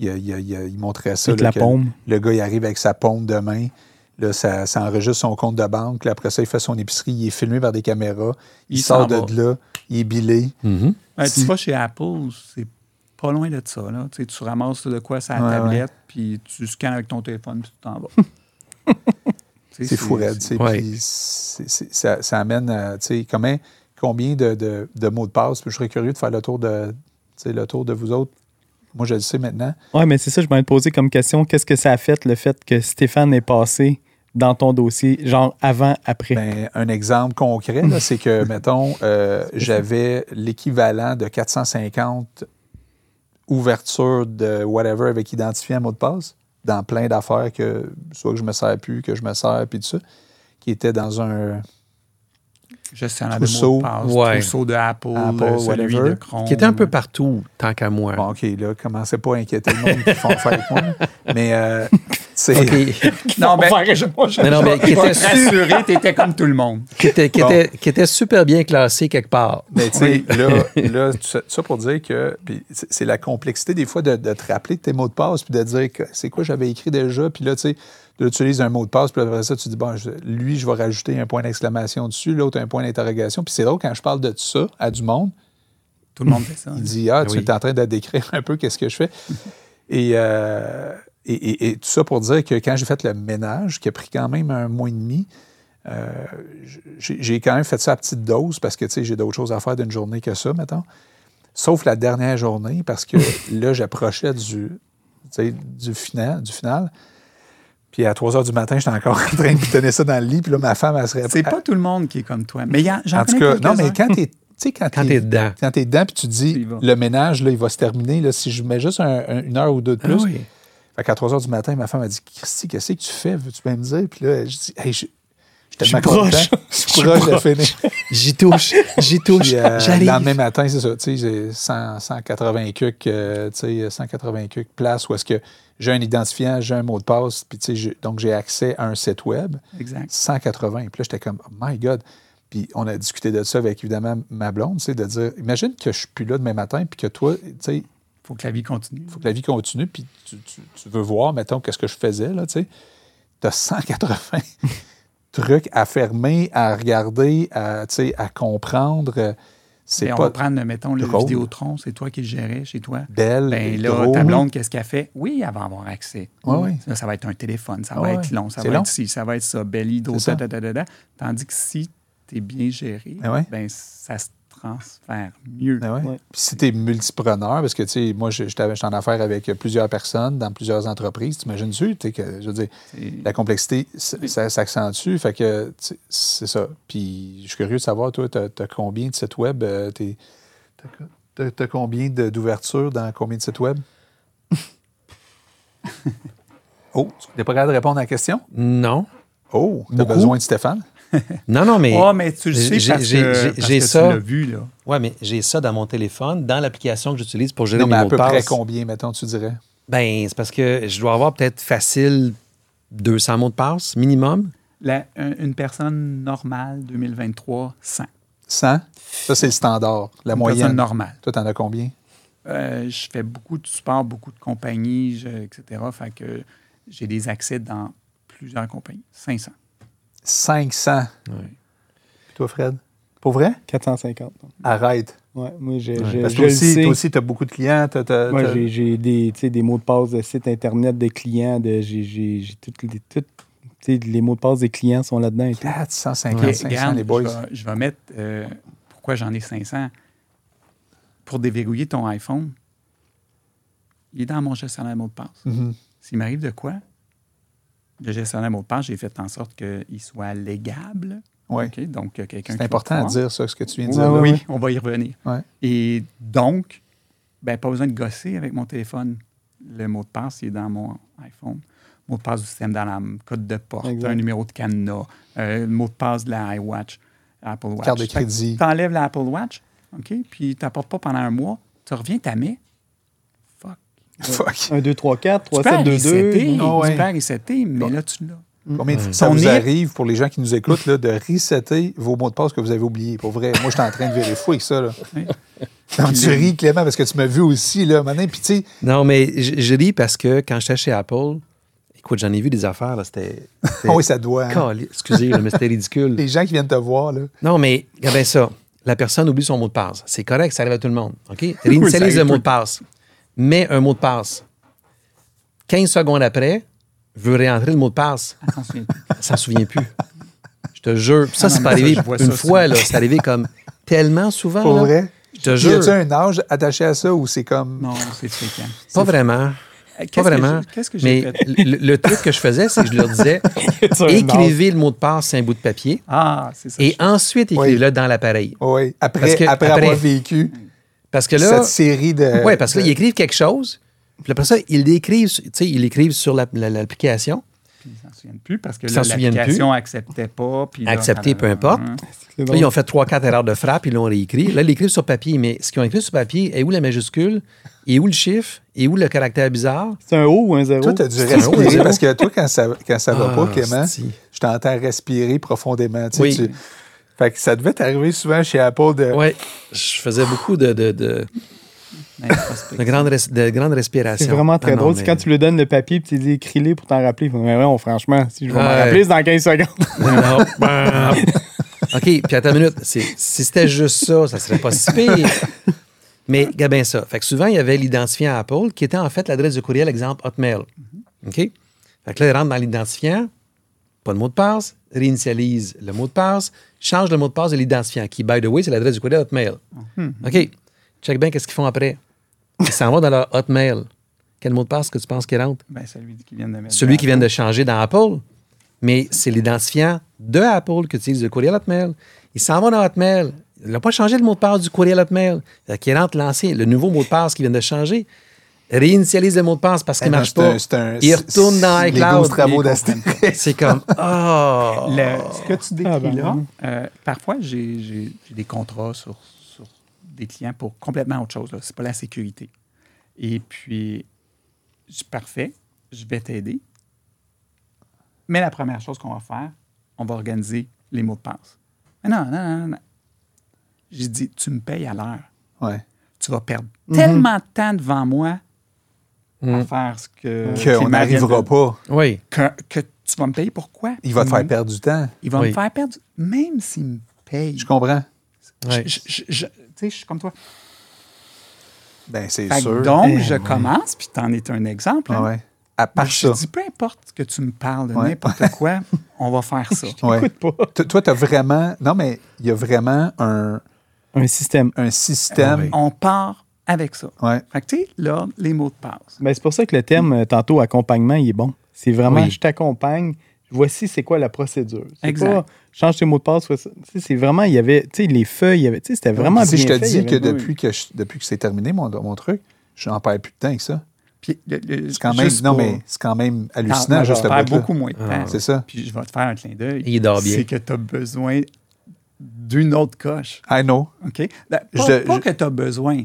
il, il- il- il montrait ça. Avec là, la que. Le gars, il arrive avec sa pompe de main. Là, ça, ça enregistre son compte de banque. Là, après ça, il fait son épicerie. Il est filmé par des caméras. Il, Il sort de là. Il est billé. Mhm. Ben, tu vas chez Apple, c'est pas loin de ça. Là. Tu, sais, tu ramasses de quoi sur la Ouais, tablette, puis tu scannes avec ton téléphone, puis tu t'en vas. C'est fou, raide. puis ça, ça amène, euh, tu sais, combien, de, de- de mots de passe? Puis je serais curieux de faire le tour de, le tour de vous autres. Moi, je le sais maintenant. Ouais, mais c'est ça, je m'en ai posé comme question. Qu'est-ce que ça a fait, le fait que Stéphane est passé dans ton dossier, genre avant, après? Ben, un exemple concret, c'est que, mettons, euh, j'avais l'équivalent de 450 ouvertures de whatever avec identifiant mot de passe dans plein d'affaires que soit que je me sers plus, que je me sers, puis tout ça, qui était dans un. Gestionnaire de Trousseau, mots de passe, ouais. trousseau de Apple, Apple, celui whatever. de Chrome. Qui était un peu partout, tant qu'à moi. Bon, OK, là, commencez pas à inquiéter le monde qui font faire avec moi. Mais, euh, c'est. Non, ben, Mais non, mais qui était, rassurer, t'étais comme tout le monde. qui, était, qui, Bon. était, qui était super bien classé quelque part. Mais tu sais, là, là, ça, pour dire que puis c'est la complexité des fois de, de te rappeler de tes mots de passe puis de dire que c'est quoi j'avais écrit déjà. Puis là, tu sais, tu utilises un mot de passe, puis après ça, tu dis, bon, je- lui, je vais rajouter un point d'exclamation dessus, l'autre un point d'interrogation. Puis c'est drôle quand je parle de ça à du monde, Tout le monde fait ça. il dit, ah, tu Oui. es en train de décrire un peu qu'est-ce que je fais. Et, euh, et, et- et tout ça pour dire que quand j'ai fait le ménage, qui a pris quand même un mois et demi, euh, j'ai quand même fait ça à petite dose parce que tu sais, j'ai d'autres choses à faire d'une journée que ça, mettons. Sauf la dernière journée parce que là, j'approchais du, tu du, final, du final. Puis à 3 heures du matin, j'étais encore en train de tenir ça dans le lit. Puis là, ma femme, elle serait C'est pas tout le monde qui est comme toi. Mais il y a- j'en en tout connais cas, non, mais quand t'es. Tu sais, quand, Quand t'es dedans. Quand t'es dedans, puis tu dis, le ménage, là, il va se terminer. Là, si je mets juste un- un- une heure ou deux de plus. Ah oui. Fait qu'à 3 heures du matin, ma femme a dit Christy, qu'est-ce que tu fais? Veux-tu bien me dire? Puis là, je dis Hey, je je suis Je suis tellement proche. Je suis proche de finir. J'y touche, j'y touche, Puis, euh, le lendemain matin, c'est ça. Tu sais, j'ai 100, 180 cucs, euh, tu sais, 180 cucs places où est-ce que j'ai un identifiant, j'ai un mot de passe, puis tu sais, j'ai- donc j'ai accès à un site web. Exact. 180. Puis là, j'étais comme, oh my God. Puis on a discuté de ça avec évidemment ma blonde, tu sais, de dire, imagine que je suis plus là demain matin, puis que toi, tu sais, faut que la vie continue. il faut que la vie continue, puis tu, tu- tu veux voir, mettons, qu'est-ce que je faisais, là, tu sais. Tu as 180 trucs à fermer, à regarder, à, à comprendre. C'est on va prendre, mettons, le drôle. Vidéotron, c'est toi qui le gérais chez toi. belle, Ben là, drôle. ta blonde, qu'est-ce qu'elle fait? Oui, elle va avoir accès. Ouais, ouais. Là, ça va être un téléphone, ça Ah va être long, ça va long. être ci, ça va être ça, belle da. Tandis que si tu es bien géré, ouais? ben, ça se transfère mieux. Ah ouais? Si tu es multipreneur, parce que tu sais, moi, je- j'étais j'étais en affaires avec plusieurs personnes dans plusieurs entreprises, t'imagines-tu? Tu que, je veux dire, la complexité, ça, ça s'accentue. Fait que, tu sais, c'est ça. Puis je suis curieux de savoir, toi, tu as, combien de sites web? euh, t'es- T'as t'as combien d'ouvertures dans combien de sites web? oh, tu n'es pas capable de répondre à la question? Non. Oh, tu as Beaucoup. besoin de Stéphane? Non, non, mais. Oh, mais tu le sais j'ai- parce que, j'ai- parce j'ai que ça. tu l'as vu, là. Ouais, mais j'ai ça dans mon téléphone, dans l'application que j'utilise pour gérer Non, mais mes à mots peu de près passe. combien, mettons, tu dirais? Ben, c'est parce que je dois avoir peut-être facile 200 mots de passe minimum. La- un- une personne normale, 2023, 100. 100? Ça, c'est le standard, la Une moyenne. personne normale. Toi, t'en as combien? Euh, je fais beaucoup de support, beaucoup de compagnies, je- etc. Fait que j'ai des accès dans plusieurs compagnies. 500. 500. Ouais. Puis toi, Fred? Pour vrai? 450. Arrête. Ouais, moi, j'ai, Ouais. j'ai- Parce que je toi le aussi, sais. toi aussi, tu as beaucoup de clients. t'as- t'as- Moi, j'ai, j'ai des, tu sais, des mots de passe de sites internet de clients. De, j'ai, toutes les, toutes, tu sais, les mots de passe des clients sont là-dedans et tout. 450, Ok, 500, regarde, les boys. Je vais, je vais mettre. euh, pourquoi j'en ai 500 Pour déverrouiller ton iPhone, il est dans mon gestionnaire de mot de passe. Mhm. S'il m'arrive de quoi Le gestionnaire mot de passe, j'ai fait en sorte qu'il soit légable. Ouais. OK? Donc, euh, quelqu'un C'est important à dire, ça, ce que tu viens de dire. là. Oui, on va y revenir. Ouais. Et donc, ben, pas besoin de gosser avec mon téléphone. Le mot de passe, il est dans mon iPhone. Mot de passe du système d'alarme, code de porte, Exact. un numéro de cadenas, euh, le mot de passe de la iWatch, Apple Watch. Carte de crédit. Tu enlèves l'Apple Watch, OK, puis tu n'apportes pas pendant un mois, tu reviens, ta mets. Fuck. Fuck. 1, 2, 3, 4, Tu 3, peux 7, 2, resetter, 2. Ah ouais. tu peux resetter, mais là, tu l'as. Combien de Ouais. ça vous arrive, pour les gens qui nous écoutent, là, de resetter vos mots de passe que vous avez oubliés? Pour vrai, moi, je suis en train de vérifier avec ça. Là. Oui. Non, tu ris, Clément, parce que tu m'as vu aussi, là, maintenant. Puis, tu sais, Non, mais je, je ris parce que quand j'étais chez Apple, écoute, j'en ai vu des affaires, là, c'était. c'était- ah oui, ça doit. hein. Cali- Excusez, là, mais c'était ridicule. Les gens qui viennent te voir, là. Non, mais regardez ça. La personne oublie son mot de passe. C'est correct, ça arrive à tout le monde. OK? ça Réinitialise arrive le mot de passe. Mets un mot de passe. 15 secondes après, veut réentrer le mot de passe. Elle s'en souvient plus. Elle s'en souvient plus. Je te jure. Ça, Ah c'est pas ça, arrivé je une ça fois, là. C'est arrivé comme tellement souvent. Pour là. vrai? Je te Y jure. a-tu un âge attaché à ça ou c'est comme. Non, c'est fréquent. Pas vraiment. Qu'est-ce Pas vraiment. Qu'est-ce que j'ai Mais fait? le, le truc que je faisais, c'est que je leur disais écrivez le mot de passe sur un bout de papier Ah, c'est ça. et ensuite écrivez-le dans l'appareil. Oui, après, après- avoir vécu Parce que là, cette série de. Oui, parce que là, de- ils écrivent quelque chose, puis après ça, ils l'écrivent, tu sais, ils l'écrivent sur la- la- l'application. Puis ils s'en souviennent plus parce que l'application acceptait pas. Puis là, Accepter, peu importe. hein. Là, ils ont fait trois, quatre erreurs de frappe, ils l'ont réécrit. Là, ils l'écrivent sur papier, mais ce qu'ils ont écrit sur papier, est où la majuscule, et où le chiffre, et où le caractère bizarre? C'est un O ou un 0? Toi, tu as dû C'est un respirer zéro? parce que toi, quand ça, quand ça va Ah, pas, Clément, si. je t'entends respirer profondément. tu sais, Oui. tu- Fait que ça devait t'arriver souvent chez Apple de. Oui, je faisais beaucoup de, de, de, de grandes, res- de grandes respirations. C'est vraiment très Ah non, drôle. mais- quand tu lui donnes le papier et tu dis écris-les pour t'en rappeler. Mais non, franchement, si je vais m'en rappeler, c'est dans 15 secondes. Non. OK, puis attends une minute. C'est- Si c'était juste ça, ça serait pas si pire. Mais regarde bien ça. Fait que souvent, il y avait l'identifiant Apple qui était en fait l'adresse de courriel, exemple Hotmail. OK? Fait que là, il rentre dans l'identifiant, pas de mot de passe, réinitialise le mot de passe, change le mot de passe de l'identifiant, qui, by the way, c'est l'adresse du courriel Hotmail. OK. Check bien qu'est-ce qu'ils font après. Ils s'en vont dans leur Hotmail. Quel mot de passe que tu penses qu'ils rentre? Ben, celui qui vient de mettre. Celui qui vient de changer dans Apple, mais c'est l'identifiant de Apple qui utilise le courriel Hotmail. Il s'en va dans Hotmail. Il n'a pas changé le mot de passe du courriel Hotmail. Fait qu'il rentre l'ancien, le nouveau mot de passe qui vient de changer. Réinitialise le mot de passe parce qu'il Eh ne marche pas. un- Il retourne dans iCloud. 12 travaux Ils d'Astérix. C'est comme oh. Le- ce que tu décris Ah, ben, là, euh, parfois, j'ai des contrats sur, sur des clients pour complètement autre chose. Ce n'est pas la sécurité. Et puis, je dis, parfait, je vais t'aider. Mais la première chose qu'on va faire, on va organiser les mots de passe. Mais non, non, non, non. J'ai dit, tu me payes à l'heure. Ouais. Tu vas perdre tellement de temps devant moi à Mm. faire ce que. Qu'on Clément n'arrivera de- pas. Oui. Que, que tu vas me payer pourquoi? Il va te faire perdre du temps. Il va Oui. me faire perdre. Même s'il me paye. Je comprends. Ouais. Je, je- je- tu sais, je suis comme toi. Ben, c'est sûr. donc, Eh, je commence, puis t'en es un exemple. Ah hein. ouais. à part je ça. dis, peu importe que tu me parles de Ouais. n'importe quoi, on va faire ça. Ouais. Écoute pas. T- Toi, tu as vraiment. Non, mais il y a vraiment un, Un système. un système. Ah oui. On part avec ça. Ouais. Fait que, tu sais, là, les mots de passe. Ben, c'est pour ça que le terme, euh, tantôt, accompagnement, il est bon. C'est vraiment, Oui. je t'accompagne, voici c'est quoi la procédure. C'est Exact. pas, change tes mots de passe. C'est vraiment, il y avait, tu sais, les feuilles, il y avait, tu sais, c'était vraiment si bien je te fait, dis que oui. depuis que, je- depuis que c'est terminé, mon, mon truc, je n'en perds plus de temps avec ça. Puis, le- le- C'est quand même, non, pour- mais c'est quand même hallucinant, moi, juste le beaucoup moins de temps. Ah, C'est ça. Puis je vais te faire un clin d'œil. Il dort bien. C'est que tu as besoin d'une autre coche. I know. OK? Ben, pas Je- pas je- que tu as besoin.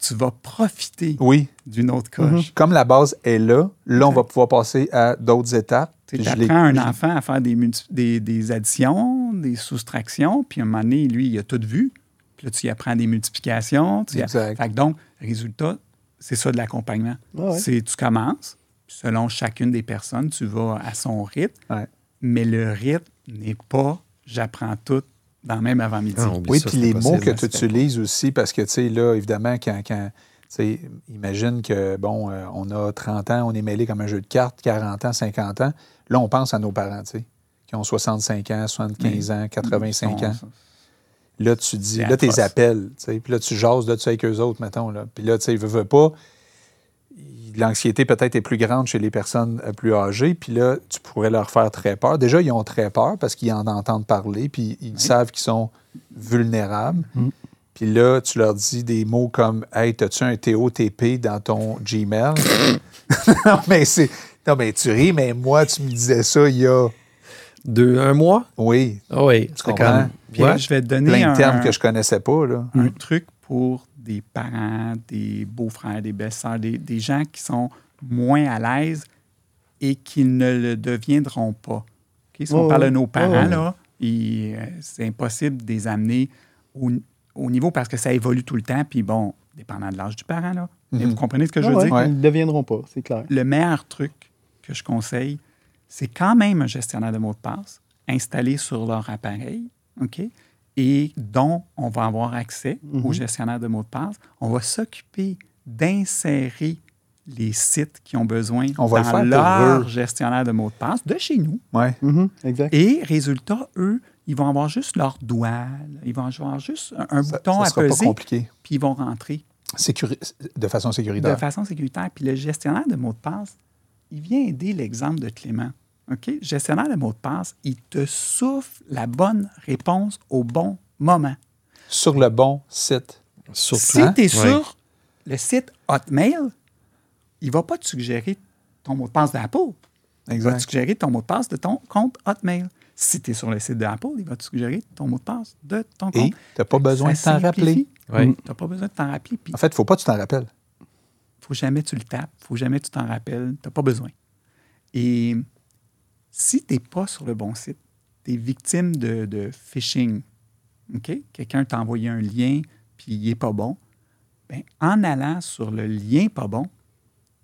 Tu vas profiter Oui. d'une autre coche. Comme la base est là, là, on va pouvoir passer à d'autres étapes. Tu apprends un enfant à faire des, multi- des, des additions, des soustractions, puis à un moment donné, lui, il a tout vu. Puis là, tu y apprends des multiplications. Tu a- Exact. Fait que donc, résultat, c'est ça de l'accompagnement. Ouais, ouais. C'est tu commences, puis selon chacune des personnes, tu vas à son rythme, Ouais. mais le rythme n'est pas j'apprends tout dans même avant-midi. Ah, Oui, ça, puis les mots que tu utilises aussi, parce que, tu sais, là, évidemment, quand, quand tu sais, imagine que, bon, euh, on a 30 ans, on est mêlé comme un jeu de cartes, 40 ans, 50 ans. Là, on pense à nos parents, tu sais, qui ont 65 ans, 75 ans, 85 ans. Là, tu dis, là, tu les atroce. appelles, tu sais, puis là, tu jases là, tu avec eux autres, mettons, là. Puis là, tu sais, veux, veux pas, l'anxiété peut-être est plus grande chez les personnes euh, plus âgées, puis là, tu pourrais leur faire très peur. Déjà, ils ont très peur parce qu'ils en entendent parler, puis ils savent qu'ils sont vulnérables. Puis là, tu leur dis des mots comme Hey, as-tu un TOTP dans ton Gmail? non, mais c'est. Non, mais tu ris, mais moi, tu me disais ça il y a. Deux, un mois? Oui, Ah oui. Tu comprends? comme- Puis Ouais. je vais te donner plein un, de termes que je connaissais pas, là. un truc pour des parents, des beaux-frères, des belles-sœurs, des, des gens qui sont moins à l'aise et qui ne le deviendront pas. OK? Si on parle de nos parents, oh. là, euh, c'est impossible de les amener au, au niveau parce que ça évolue tout le temps. Puis bon, dépendant de l'âge du parent, là. Mais Mhm. vous comprenez ce que je veux ouais, dire? Ouais. Ils ne deviendront pas, c'est clair. Le meilleur truc que je conseille, c'est quand même un gestionnaire de mots de passe installé sur leur appareil, OK? Et dont on va avoir accès Mhm. au gestionnaire de mots de passe. On va s'occuper d'insérer les sites qui ont besoin On va le faire dans leur gestionnaire de mots de passe de chez nous. Ouais. Mhm, exact. Et résultat, eux, ils vont avoir juste leur doigt, ils vont avoir juste un, un Ça, bouton ça à sera pas peser, compliqué. puis ils vont rentrer Sécuri- de façon de sécuritaire. façon sécuritaire. Puis le gestionnaire de mots de passe, il vient aider l'exemple de Clément. OK? Le gestionnaire de mots de passe, il te souffle la bonne réponse au bon moment. Sur le bon site. Surtout. Si tu es sur le site Hotmail, il ne va pas te suggérer ton mot de passe d'Apple. Il va te suggérer ton mot de passe de ton compte Hotmail. Si tu es sur le site d'Apple, il va te suggérer ton mot de passe de ton Et compte. tu n'as pas besoin de t'en rappeler. Tu n'as pas besoin de t'en rappeler. Puis En fait, il ne faut pas que tu t'en rappelles. faut jamais que tu le tapes, faut jamais que tu t'en rappelles, tu n'as pas besoin. Et si tu n'es pas sur le bon site, tu es victime de, de phishing, OK? Quelqu'un t'a envoyé un lien, puis il n'est pas bon. Ben, en allant sur le lien pas bon,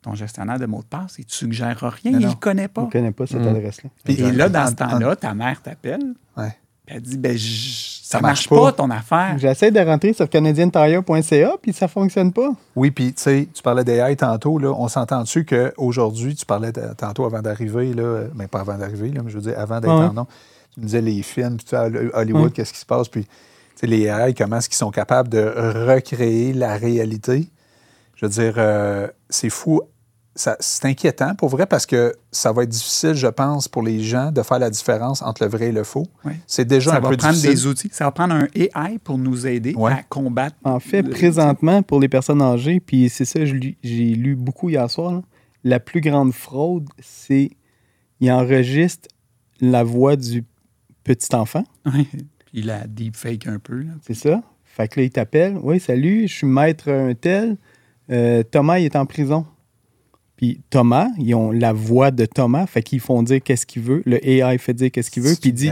ton gestionnaire de mot de passe, il ne te suggérera rien, il ne connaît On pas. ne connaît pas cette Mm. adresse-là. Et là, dans ce temps-là, ta mère t'appelle, Ouais. Puis elle dit ben, j- ça Ça ne marche marche pas, pas. ton affaire. J'essaie de rentrer sur canadientire.ca puis ça ne fonctionne pas. Oui, puis tu sais, tu parlais d'AI tantôt, là, on s'entend dessus qu'aujourd'hui, tu parlais de- tantôt avant d'arriver, là, mais pas avant d'arriver, là, mais je veux dire avant d'être ouais. en nom, tu me disais les films, puis tu sais, à Hollywood, Ouais. qu'est-ce qui se passe, puis tu sais, les AI, comment est-ce qu'ils sont capables de recréer la réalité? Je veux dire, euh, c'est fou. C'est inquiétant pour vrai parce que ça va être difficile, je pense, pour les gens de faire la différence entre le vrai et le faux. Oui. C'est déjà Ça un va peu prendre difficile. des outils. Ça va prendre un AI pour nous aider Ouais. à combattre. En fait, le- présentement, pour les personnes âgées, puis c'est ça, j'ai lu beaucoup hier soir, là, la plus grande fraude, c'est il enregistre la voix du petit enfant, Ouais. Puis la deepfake un peu. c'est ça. Fait que là, il t'appelle. Oui, salut, je suis maître un tel. Euh, Thomas, il est en prison. Puis Thomas, ils ont la voix de Thomas, fait qu'ils font dire qu'est-ce qu'il veut. Le AI fait dire qu'est-ce qu'il veut, puis il dit.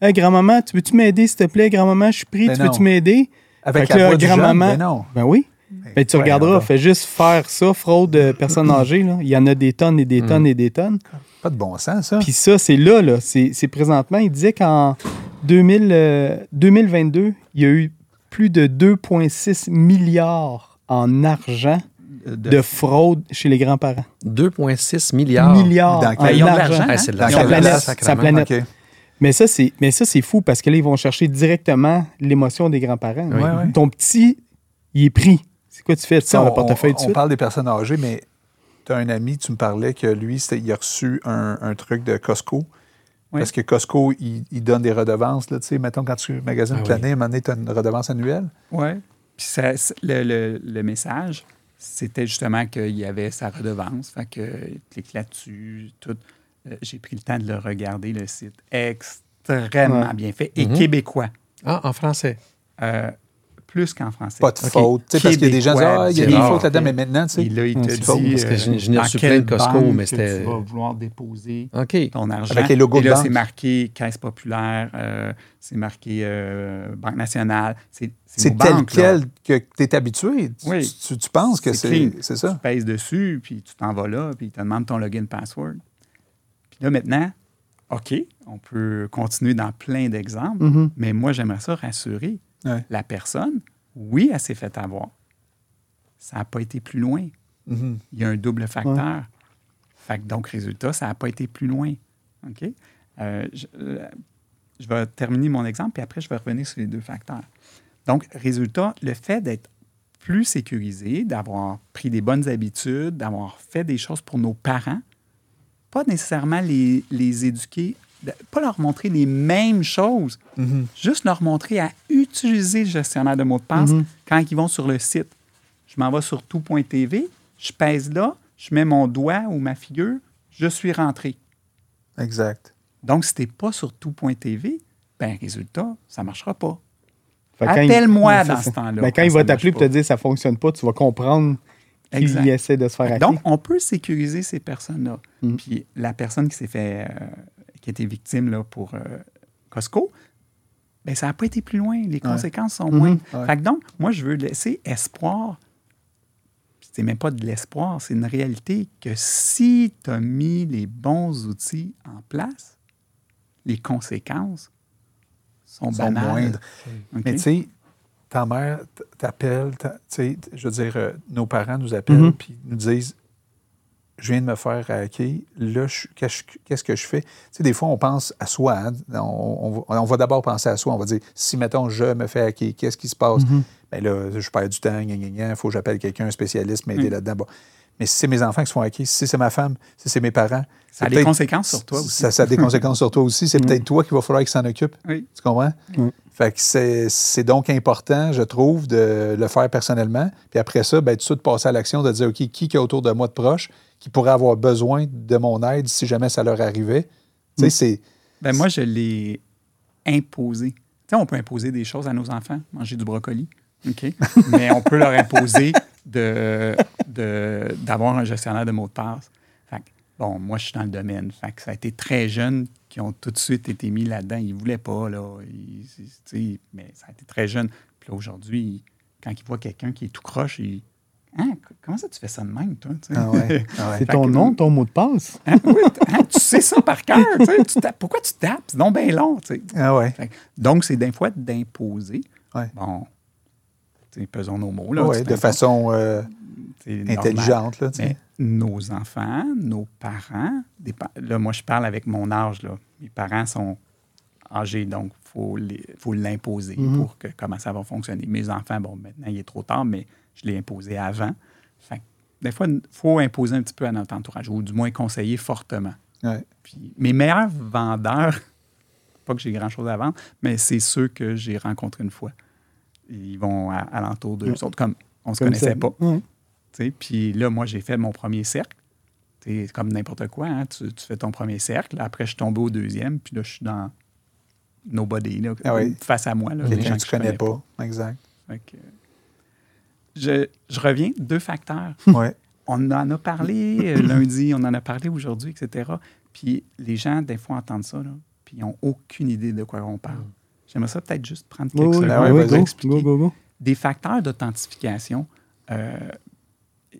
Hey, grand-maman, tu veux-tu m'aider, s'il te plaît, grand-maman, je suis pris, Ben tu veux-tu m'aider Avec Fait la voix grand-maman- non. Ben oui. Ben, tu Ouais, regarderas, fais juste faire ça, fraude personnes âgées. Là. Il y en a des tonnes et des tonnes et des tonnes. Pas de bon sens, ça. Puis ça, c'est là, là. C'est c'est présentement. Il disait qu'en 2000, euh, 2022, il y a eu plus de 2,6 milliards en argent de, fraude chez les grands-parents. 2,6 milliards. Milliards. En quel- Ils ont de argent. l'argent. Ah. Sa planète. Sa planète. Mais ça, c'est, mais ça, c'est fou parce que là, ils vont chercher directement l'émotion des grands-parents. Ouais, ouais. Ton petit, il est pris. C'est quoi tu fais? Tu sors le portefeuille on- on parle des personnes âgées, mais tu as un ami, tu me parlais que lui, il a reçu un, un truc de Costco. Oui. Parce que Costco, il, il donne des redevances. Là, tu sais, mettons, quand tu magasines Ah toute oui. l'année, à un moment donné, tu as une redevance annuelle. Oui. Puis ça- le- le message, c'était justement qu'il y avait sa redevance. Fait que clique là-dessus, tout. Euh, J'ai pris le temps de le regarder, le site. Extrêmement Ouais. bien fait. Et Mhm. québécois. Ah, en français. Euh, plus qu'en français. Pas de OK. faute. Tu sais, Parce qu'il y a des gens qui disent Ah, il y a des fautes là-dedans, mais maintenant, tu sais. Et là, il te c'est dit faux, parce que je- n'ai reçu plein de Costco, banque mais c'était- Tu vas vouloir déposer ton argent? Avec les logos Et là, c'est marqué Caisse populaire, euh, c'est marqué euh, Banque nationale. C'est tel banques, là. quel que tu es habitué. Tu- Oui. Tu, tu penses que C'est c'est Tu ça? pèses dessus, puis tu t'en vas là, puis ils te demandent ton login password. Puis là, maintenant, OK, on peut continuer dans plein d'exemples, Mhm. mais moi, j'aimerais ça rassurer Ouais. la personne. Oui, elle s'est fait avoir. Ça n'a pas été plus loin. Mhm. Il y a un double facteur. Fait que donc, résultat, ça n'a pas été plus loin. OK? Euh, je, euh, je vais terminer mon exemple, puis après, je vais revenir sur les deux facteurs. Donc, résultat, le fait d'être plus sécurisé, d'avoir pris des bonnes habitudes, d'avoir fait des choses pour nos parents, pas nécessairement les, les éduquer, de- pas leur montrer les mêmes choses, Mhm. juste leur montrer à utiliser le gestionnaire de mots de passe Mhm. quand ils vont sur le site. Je m'en vais sur tout.tv, je pèse là, je mets mon doigt ou ma figure, je suis rentré. Exact. Donc, si tu n'es pas sur tout.tv, ben résultat, ça ne marchera pas. Appelle-moi dans ce temps-là, Ben, quand quand il va t'appeler et te dire ça ne fonctionne pas, tu vas comprendre qu'il essaie de se faire hacker. Donc, on peut sécuriser ces personnes-là. Mm. Puis la personne qui s'est fait, euh, qui a été victime là, pour euh, Costco, ben, ça n'a pas été plus loin. Les conséquences sont Mhm. moins. Ouais. Fait que donc, moi, je veux laisser espoir. C'est même pas de l'espoir, c'est une réalité que si tu as mis les bons outils en place, les conséquences sont, Sont banales. Mais tu sais, ta mère t'appelle, je veux dire, euh, nos parents nous appellent Mhm. puis nous disent Je viens de me faire hacker, là, qu'est-ce que je fais? Tu sais, des fois, on pense à soi. hein. On, on va- on va d'abord penser à soi. On va dire si, mettons, je me fais hacker, qu'est-ce qui se passe? Mhm. Ben là, je perds du temps, il faut que j'appelle quelqu'un, un spécialiste, m'aider Mm. là-dedans. Bon. Mais si c'est mes enfants qui se font hacker, si c'est ma femme, si c'est mes parents, Ça a des conséquences sur toi aussi. Ça, ça a des conséquences sur toi aussi. C'est Mm. peut-être toi qui va falloir qu'il s'en occupe. Oui. Tu comprends? Mm. Fait que c'est donc important, je trouve, de le faire personnellement. Puis après ça, ben, tout de suite passer à l'action, de dire, OK, qui qui est autour de moi de proche? Qui pourrait avoir besoin de mon aide si jamais ça leur arrivait? Tu sais, Mm. c'est... Ben moi, je l'ai imposé. Tu sais, on peut imposer des choses à nos enfants, manger du brocoli, OK? Mais on peut leur imposer de, de- d'avoir un gestionnaire de mots de passe. Fait que, bon, moi, je suis dans le domaine. Fait que ça a été très jeune qui ont tout de suite été mis là-dedans. Ils ne voulaient pas, là. Ils- mais ça a été très jeune. Puis là, aujourd'hui, quand ils voient quelqu'un qui est tout croche, ils... Hein, comment ça, tu fais ça de même, toi? Ah ouais, ah ouais. C'est ton que- nom, ton mot de passe? Hein, oui, hein, tu sais ça par cœur. tu sais, tu tapes. Pourquoi tu tapes? C'est donc bien long. tu sais. Ah ouais. Fait que- donc, c'est des fois d'imposer. Ouais. Bon, pesons nos mots. Là, Ouais, de façon euh, intelligente. Là, tu sais. Mais nos enfants, nos parents, des pa- là, moi, je parle avec mon âge. Là. Mes parents sont âgés, donc il faut, l'imposer Mhm. pour que comment ça va fonctionner. Mes enfants, bon, maintenant, il est trop tard, mais je l'ai imposé avant. Fait que, des fois, il faut imposer un petit peu à notre entourage, ou du moins conseiller fortement. Ouais. Puis mes meilleurs vendeurs, pas que j'ai grand-chose à vendre, mais c'est ceux que j'ai rencontrés une fois. Ils vont à, alentour d'eux Ouais. autres, comme on se Comme connaissait ça. pas. Ouais. Puis là, moi, j'ai fait mon premier cercle. C'est comme n'importe quoi. hein. Tu, tu fais ton premier cercle. Après, je suis tombé au deuxième. Puis là, je suis dans nobody, là, Ah oui. face à moi. Là, les gens que tu je connais pas. Exact. Fait que, je, je reviens, deux facteurs. Ouais. On en a parlé euh, lundi, on en a parlé aujourd'hui, etc. Puis les gens, des fois, entendent ça, là, puis ils n'ont aucune idée de quoi on parle. J'aimerais ça peut-être juste prendre quelques Oui, oui, secondes ouais, pour expliquer. go, go, go. Des facteurs d'authentification, euh,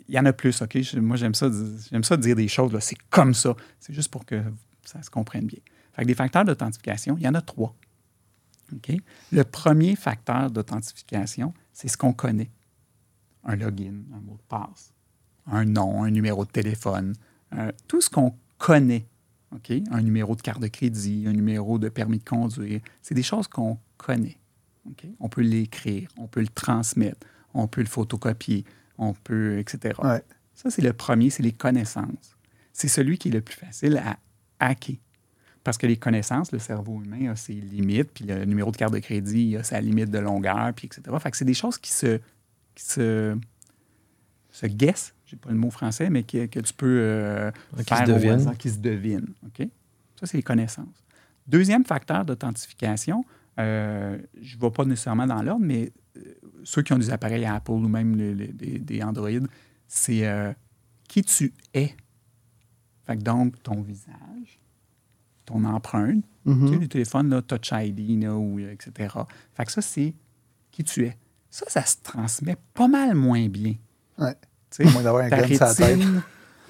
il y en a plus, OK? Moi, j'aime ça, j'aime ça dire des choses, c'est comme ça. C'est juste pour que ça se comprenne bien. Fait que des facteurs d'authentification, il y en a trois. OK? Le premier facteur d'authentification, c'est ce qu'on connaît. Un login, un mot de passe. un nom, un numéro de téléphone, euh, tout ce qu'on connaît. Un numéro de carte de crédit, un numéro de permis de conduire. C'est des choses qu'on connaît. On peut l'écrire, on peut le transmettre, on peut le photocopier, on peut, etc. Ouais. Ça, c'est le premier, c'est les connaissances. C'est celui qui est le plus facile à hacker. Parce que les connaissances, le cerveau humain a ses limites, puis le numéro de carte de crédit a sa limite de longueur, puis etc. Fait que c'est des choses qui se, qui se, se guessent, j'ai pas le mot français, mais que, que tu peux euh, Qui faire se devinent. qui se devinent. Ça, c'est les connaissances. Deuxième facteur d'authentification, euh, je ne vais pas nécessairement dans l'ordre, mais euh, ceux qui ont des appareils Apple ou même des, des Android, c'est euh, qui tu es. Fait que donc, ton visage, ton empreinte, Mhm. tu sais, les téléphones, là, Touch ID, là, ou, etc. Fait que ça, c'est qui tu es. Ça, ça se transmet pas mal moins bien. Ouais. Tu sais, moins d'avoir un gun sur la tête.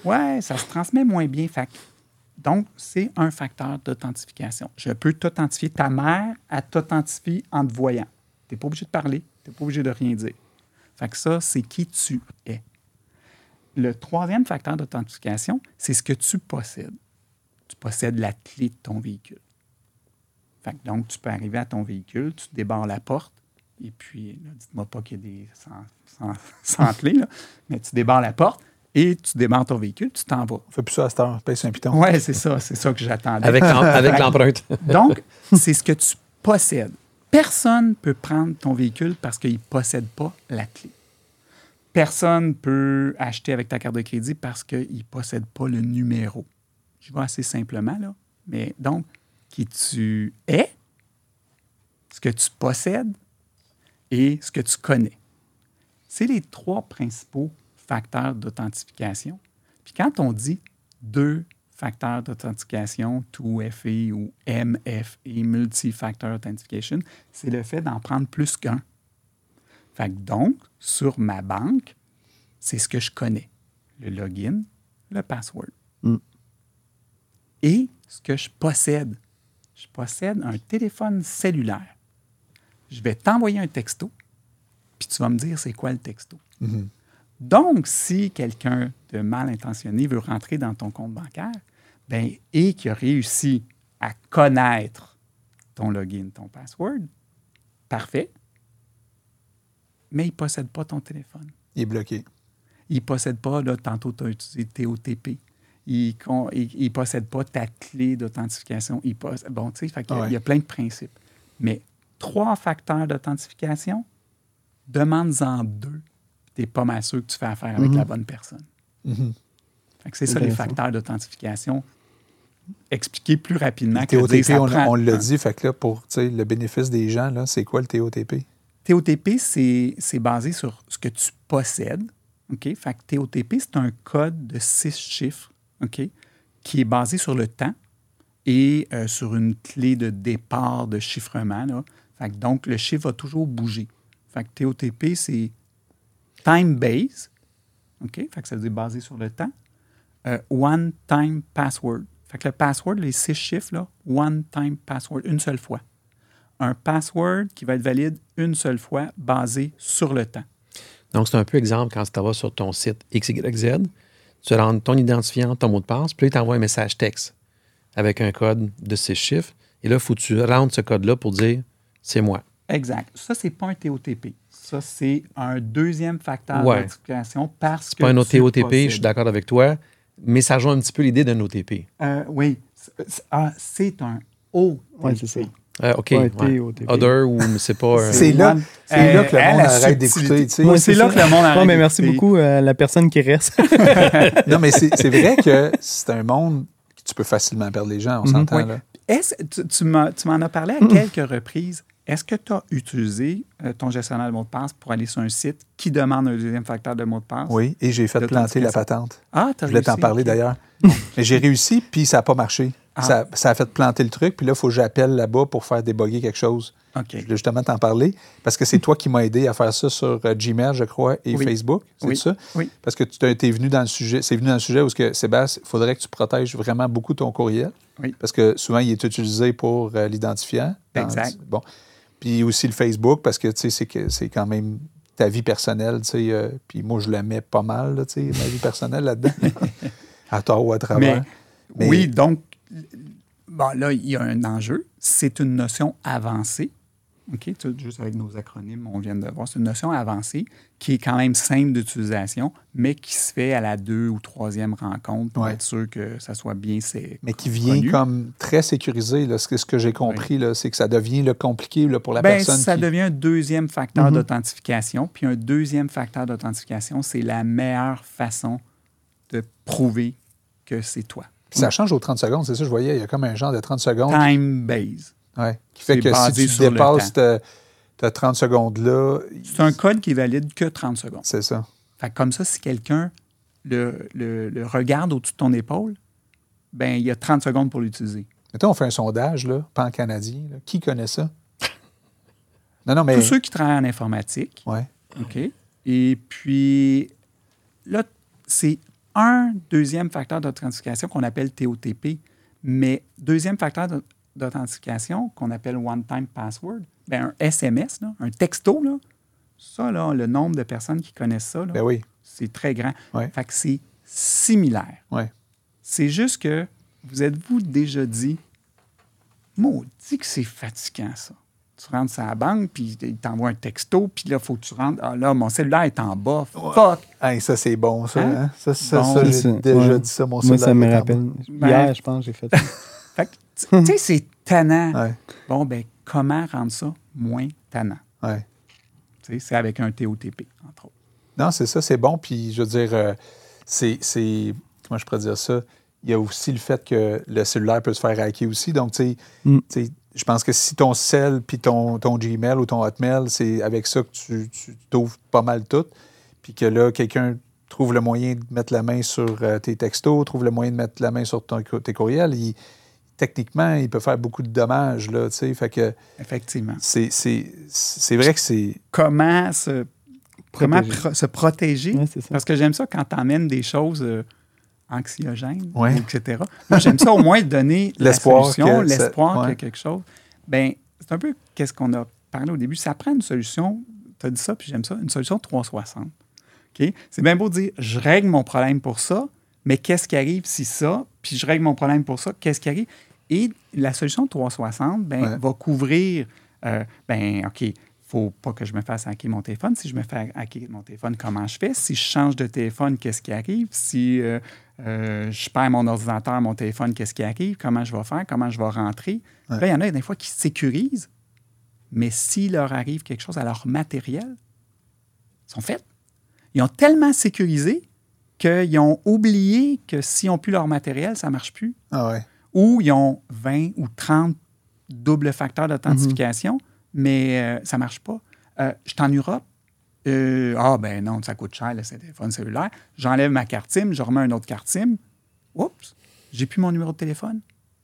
ouais, ça se transmet moins bien. Fait donc, c'est un facteur d'authentification. Je peux t'authentifier. Ta mère, elle t'authentifie en te voyant. Tu n'es pas obligé de parler, tu n'es pas obligé de rien dire. Fait que ça, c'est qui tu es. Le troisième facteur d'authentification, c'est ce que tu possèdes. Tu possèdes la clé de ton véhicule. Fait que donc, tu peux arriver à ton véhicule, tu débarres la porte, et puis, là, dites-moi pas qu'il y a des sans, sans, sans clé, là, mais tu débarres la porte et tu démarres ton véhicule, tu t'en vas. On fait plus ça à cette heure. Paye sur un piton. Oui, c'est ça, c'est ça que j'attendais. Avec l'em- avec l'empreinte. Donc, c'est ce que tu possèdes. Personne ne peut prendre ton véhicule parce qu'il ne possède pas la clé. Personne ne peut acheter avec ta carte de crédit parce qu'il ne possède pas le numéro. Je vais assez simplement, là. Mais donc, qui tu es, ce que tu possèdes et ce que tu connais. C'est les trois principaux facteurs d'authentification. Puis quand on dit deux facteurs d'authentification, 2FA ou MFA, Multi-Factor Authentication, c'est le fait d'en prendre plus qu'un. Fait que donc, sur ma banque, c'est ce que je connais. Le login, le password. Mm. Et ce que je possède. Je possède un téléphone cellulaire. Je vais t'envoyer un texto, puis tu vas me dire c'est quoi le texto. Mhm. Donc, si quelqu'un de mal intentionné veut rentrer dans ton compte bancaire ben, et qui a réussi à connaître ton login, ton password, parfait, mais il ne possède pas ton téléphone. Il est bloqué. Il ne possède pas, là, tantôt tu as utilisé TOTP. Il ne possède pas ta clé d'authentification. Il possède, bon, tu sais, Ouais. il y a plein de principes. Mais trois facteurs d'authentification, demande-en deux. Tu n'es pas mal sûr que tu fais affaire avec Mhm. la bonne personne. Mhm. Que c'est ça les facteurs d'authentification. Expliquer plus rapidement que de dire, TOTP, on, prend on l'a dit, fait que là, pour le bénéfice des gens, c'est quoi le TOTP? TOTP, c'est c'est basé sur ce que tu possèdes. OK? Fait que TOTP, c'est un code de six chiffres OK? qui est basé sur le temps et euh, sur une clé de départ de chiffrement. Là. Fait que donc, le chiffre va toujours bouger. Fait que TOTP, c'est time-based. OK? Fait que ça veut dire basé sur le temps. Euh, one-time password. Fait que le password, les six chiffres, là, one-time password, une seule fois un password qui va être valide une seule fois basé sur le temps. Donc, c'est un peu exemple quand tu vas sur ton site XYZ, tu rentres ton identifiant, ton mot de passe, puis il t'envoie un message texte avec un code de six chiffres. Et là, il faut que tu rentres ce code-là pour dire c'est moi. Exact. Ça, c'est pas un TOTP. Ça, c'est un deuxième facteur Ouais. d'authentification parce que. C'est pas un tu OTP, je suis d'accord avec toi, mais ça rejoint un petit peu l'idée d'un OTP. Euh, oui. C'est- ah, c'est un OTP. Ouais, c'est ça. Euh, OK. Ouais. Other ou c'est pas. un- C'est là, c'est là Euh, que le monde arrête subtilité. d'écouter. tu sais. Ouais, c'est là que le monde arrête Non, mais merci beaucoup à la personne qui reste. Non, mais c'est c'est vrai que c'est un monde que tu peux facilement perdre les gens, on Mhm. s'entend Oui. là. Est-ce, tu, tu m'as- tu m'en as parlé à quelques reprises. Est-ce que tu as utilisé euh, ton gestionnaire de mot de passe pour aller sur un site qui demande un deuxième facteur de mot de passe? Oui, et j'ai fait planter la patente. Ah, tu Je voulais t'en parler d'ailleurs. Mais j'ai réussi, puis ça n'a pas marché. Ah. Ça, ça a fait planter le truc, puis là, il faut que j'appelle là-bas pour faire déboguer quelque chose. Je voulais justement t'en parler, parce que c'est toi qui m'as aidé à faire ça sur euh, Gmail, je crois, et Oui. Facebook, c'est Oui. ça? Oui. Parce que tu es venu dans le sujet, c'est venu dans le sujet où que, Sébastien, il faudrait que tu protèges vraiment beaucoup ton courriel. Oui. Parce que souvent, il est utilisé pour euh, l'identifiant. Dans- Exact. Bon. Puis aussi le Facebook, parce que c'est que c'est quand même ta vie personnelle, euh, puis moi, je la mets pas mal, là, ma vie personnelle là-dedans. à tort ou à travers. Mais- Oui, donc, bon, là, il y a un enjeu. C'est une notion avancée. OK? Juste avec nos acronymes, on vient de voir. C'est une notion avancée qui est quand même simple d'utilisation, mais qui se fait à la deux ou troisième rencontre pour Ouais. être sûr que ça soit bien. C'est mais qui vient connu. comme très sécurisé. Là, ce que, j'ai compris, c'est que ça devient là, compliqué là, pour la Ben, personne. ça qui- devient un deuxième facteur Mhm. d'authentification. Puis un deuxième facteur d'authentification, c'est la meilleure façon de prouver que c'est toi. Ça change aux 30 secondes, c'est ça, je voyais, il y a comme un genre de 30 secondes Time base. Ouais, qui fait C'est que si tu dépasses ta, ta 30 secondes-là, C'est un code qui est valide que 30 secondes. c'est ça. Fait que comme ça, si quelqu'un le, le- le regarde au-dessus de ton épaule, ben il y a 30 secondes pour l'utiliser. Mettons, on fait un sondage, là, pan-canadien. là. Qui connaît ça? Non, non, mais. Tous ceux qui travaillent en informatique, Ouais. OK? Et puis, là, c'est un deuxième facteur d'authentification qu'on appelle TOTP, mais deuxième facteur d'authentification qu'on appelle One-Time Password, ben, un SMS, là, un texto, là, ça, là, le nombre de personnes qui connaissent ça, là, Ben oui. c'est très grand. Ouais. Fait que c'est similaire. Ouais. C'est juste que vous êtes-vous déjà dit, maudit que c'est fatigant, ça. Tu rentres à la banque, puis il t'envoie un texto, puis là, il faut que tu rentres. Ah là, mon cellulaire est en bas. Fuck! Hey, ça, c'est bon, ça. Hein? hein? Ça, ça, Bon, ça, j'ai ça, déjà ouais. dit ça, mon Moi, ça cellulaire me est en rappelle. Ben- Hier, je pense, j'ai fait ça. Fait que, tu sais, c'est tannant. Ouais, Bon, ben, comment rendre ça moins tannant? ouais. Tu sais, c'est avec un TOTP, entre autres. Non, c'est ça, c'est bon. Puis, je veux dire, euh, c'est. Comment je pourrais dire ça? Il y a aussi le fait que le cellulaire peut se faire hacker aussi. Donc, tu sais, Mm. je pense que si ton cell puis ton, ton Gmail ou ton Hotmail, c'est avec ça que tu, tu t'ouvres pas mal tout. Puis que là, quelqu'un trouve le moyen de mettre la main sur euh, tes textos, trouve le moyen de mettre la main sur ton- tes courriels. il- techniquement, il peut faire beaucoup de dommages. Là, tu sais. fait que Effectivement. c'est, c'est, c'est vrai que c'est. Comment se, comment Protéger. pro- se protéger? Parce que j'aime ça quand tu emmènes des choses euh, anxiogènes, Ouais. etc. Moi, j'aime ça au moins donner L'espoir la solution, que l'espoir qu'il y ouais. a quelque chose. Ben, c'est un peu qu'est-ce qu'on a parlé au début. Ça prend une solution, tu as dit ça, puis j'aime ça, une solution 360. OK? C'est bien beau de dire, je règle mon problème pour ça, mais qu'est-ce qui arrive si ça, puis je règle mon problème pour ça, qu'est-ce qui arrive? Et la solution 360 ben, Ouais. va couvrir, euh, ben, OK, faut pas que je me fasse hacker mon téléphone. Si je me fais hacker mon téléphone, comment je fais? Si je change de téléphone, qu'est-ce qui arrive? Si euh, euh, je perds mon ordinateur, mon téléphone, qu'est-ce qui arrive? Comment je vais faire? Comment je vais rentrer? Ouais. Là, il y en a des fois qui sécurisent, mais s'il leur arrive quelque chose à leur matériel, ils sont faits. Ils ont tellement sécurisé qu'ils ont oublié que s'ils n'ont plus leur matériel, ça ne marche plus. Ah ouais. Ou ils ont 20 ou 30 doubles facteurs d'authentification, mais euh, ça ne marche pas. Euh, je suis en Europe. Euh, ah, ben non, ça coûte cher, le téléphone cellulaire. J'enlève ma carte SIM, je remets un autre carte SIM. Oups, j'ai plus mon numéro de téléphone.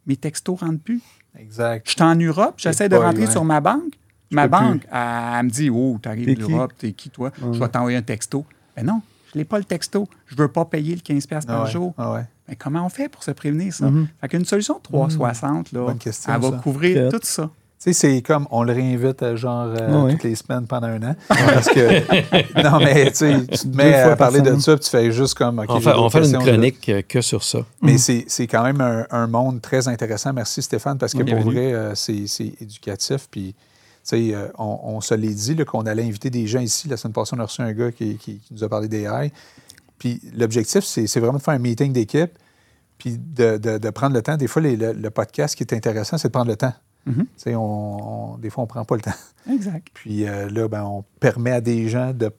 Mes textos ne rentrent plus. Exact. Je suis en Europe, j'essaie de rentrer sur ma banque. ma banque, elle, elle me dit Oh, tu arrives T'es qui? l'Europe, t'es qui toi? Je vais t'envoyer un texto. Ben non, je n'ai pas le texto. Je ne veux pas payer le 15$ par Ah ouais. jour. Ah ouais. Mais comment on fait pour se prévenir ça? Mhm. Fait qu'une solution 360, là, Bonne question, elle va ça. couvrir tout ça. Tu sais, c'est comme on le réinvite euh, genre euh, Ah toutes les semaines pendant un an. Parce que, non, mais tu sais, tu te mets fois à par parler de ça, puis tu fais juste comme. OK, on fait, d'autres on fait une chronique euh, que sur ça. Mais c'est c'est quand même un, un monde très intéressant. Merci Stéphane, parce que Oui, pour vrai, euh, c'est c'est éducatif. Puis, on, on se l'est dit qu'on allait inviter des gens ici. La semaine passée, on a reçu un gars qui, qui- qui nous a parlé d'AI. Puis l'objectif, c'est vraiment de faire un meeting d'équipe, puis de, de- de prendre le temps. Des fois, les- le, le podcast qui est intéressant, c'est de prendre le temps. Mhm. Sais, on, on- des fois, on ne prend pas le temps. Exact. Puis euh, là, ben, on permet à des gens de,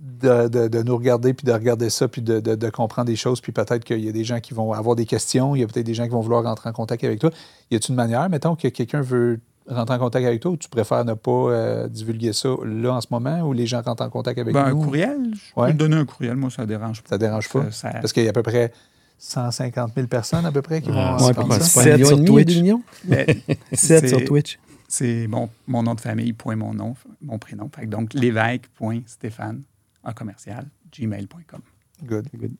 de, de- de nous regarder, puis de regarder ça, puis de, de- de comprendre des choses. Puis peut-être qu'il y a des gens qui vont avoir des questions, il y a peut-être des gens qui vont vouloir rentrer en contact avec toi. Y a-t-il une manière, mettons, que quelqu'un veut rentrer en contact avec toi ou tu préfères ne pas euh, divulguer ça là en ce moment ou les gens rentrent en contact avec Ben, un courriel, je Ouais. peux te donner un courriel, moi, ça ne dérange pas. Ça dérange pas? Ça- ça- Parce qu'il y a à peu près 150 000 personnes à peu près qui vont Ah, ouais, pas, ça. c'est pas un Sept million sur et demi, Twitch. deux millions? Ben, 7 c'est- sur Twitch. C'est mon, mon nom de famille, point mon nom, mon prénom. Fait que donc, l'évêque.stéphane, en commercial, gmail.com. Good. Good.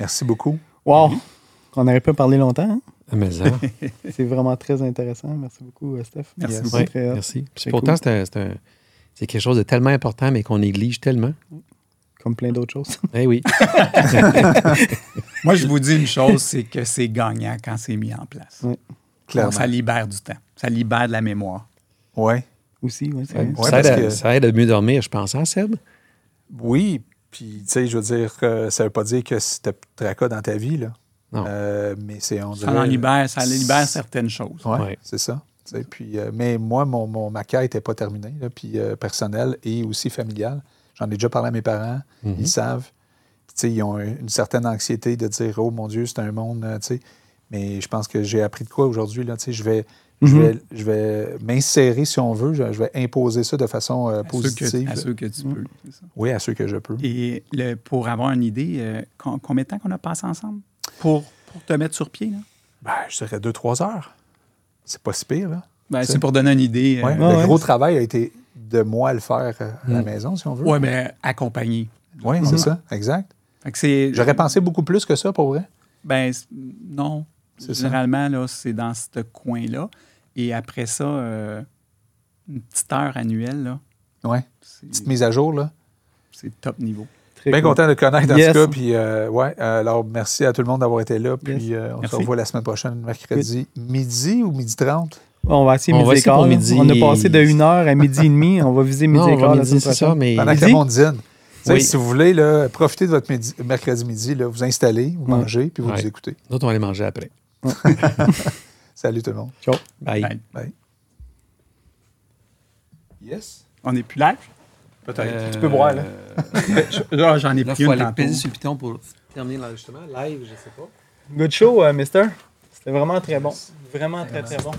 Merci beaucoup. Wow! On n'aurait pas parlé longtemps. hein? Mais ça, C'est vraiment très intéressant. Merci beaucoup, euh, Steph. Merci Yes. ouais, merci. Pourtant, cool. c'est un- c'est un- C'est quelque chose de tellement important, mais qu'on néglige tellement. Comme plein d'autres choses. Eh oui. Moi, je vous dis une chose, c'est que c'est gagnant quand c'est mis en place. Oui. Clairement. Ça libère du temps. Ça libère de la mémoire. Oui. Aussi, oui, Ouais, ça, aide parce à, que- ça aide à mieux dormir, je pense, hein, Seb? Oui, puis tu sais, je veux dire, que ça veut pas dire que c'était tracas dans ta vie, là. Euh, mais c'est, on Ça dirait- en libère, ça libère certaines choses. Ouais, Ouais. c'est ça. Puis, euh, mais moi, mon, mon, ma quête n'était pas terminée, là, puis euh, personnelle et aussi familiale. J'en ai déjà parlé à mes parents, Mhm. ils savent. Puis, tu sais, ils ont une certaine anxiété de dire Oh mon Dieu, c'est un monde. tu sais. Mais je pense que j'ai appris de quoi aujourd'hui. là, tu sais, Je vais, je Mhm. vais, je vais m'insérer, si on veut, je, je vais imposer ça de façon euh, À ceux que, positive. à ceux que tu peux. c'est ça. Oui, à ceux que je peux. Et le, pour avoir une idée, euh, com- combien de temps qu'on a passé ensemble? Pour, pour te mettre sur pied? Là? Ben, je dirais deux, trois heures. C'est pas si pire, là. Ben, C'est- pour donner une idée. Ouais, euh, le ouais. gros travail a été de moi le faire euh, à la Mm. maison, si on veut. ouais, mais accompagné. Oui, c'est ça, exact. J'aurais pensé beaucoup plus que ça, pour vrai. Ben, non. Ça. Généralement, là, c'est dans ce coin-là. Et après ça, euh, une petite heure annuelle, là, Oui. c'est, Petite mise à jour, là. c'est top niveau. Très Bien cool. content de te connaître, en Yes. tout cas. Puis, euh, ouais, euh, alors, merci à tout le monde d'avoir été là. Puis, Yes. euh, on Merci. se revoit la semaine prochaine, mercredi, midi ou midi 30. On va essayer On midi va essayer quart. midi. On a passé de 1 heure à midi et demi. On va viser midi non, et on quart c'est ça, mais... Pendant que Midi? le monde dîne. Oui. Si vous voulez, là, profitez de votre midi- mercredi midi, là, vous installez, vous mangez, puis vous Ouais. nous écoutez. Nous autres, on va aller manger après. Salut tout le monde. Bye. Bye. Yes. On n'est plus live? Peut-être. Tu peux boire, là. Là, j'en ai Là, pris il faut une aller tantôt. sur le piton pour terminer l'enregistrement. Live, je sais pas. Good show, euh, mister. C'était vraiment très bon. Vraiment très, très bon.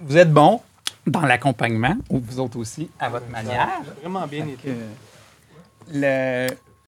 Vous êtes bon. Dans l'accompagnement, ou vous autres aussi, à votre manière. Vraiment bien été. Le,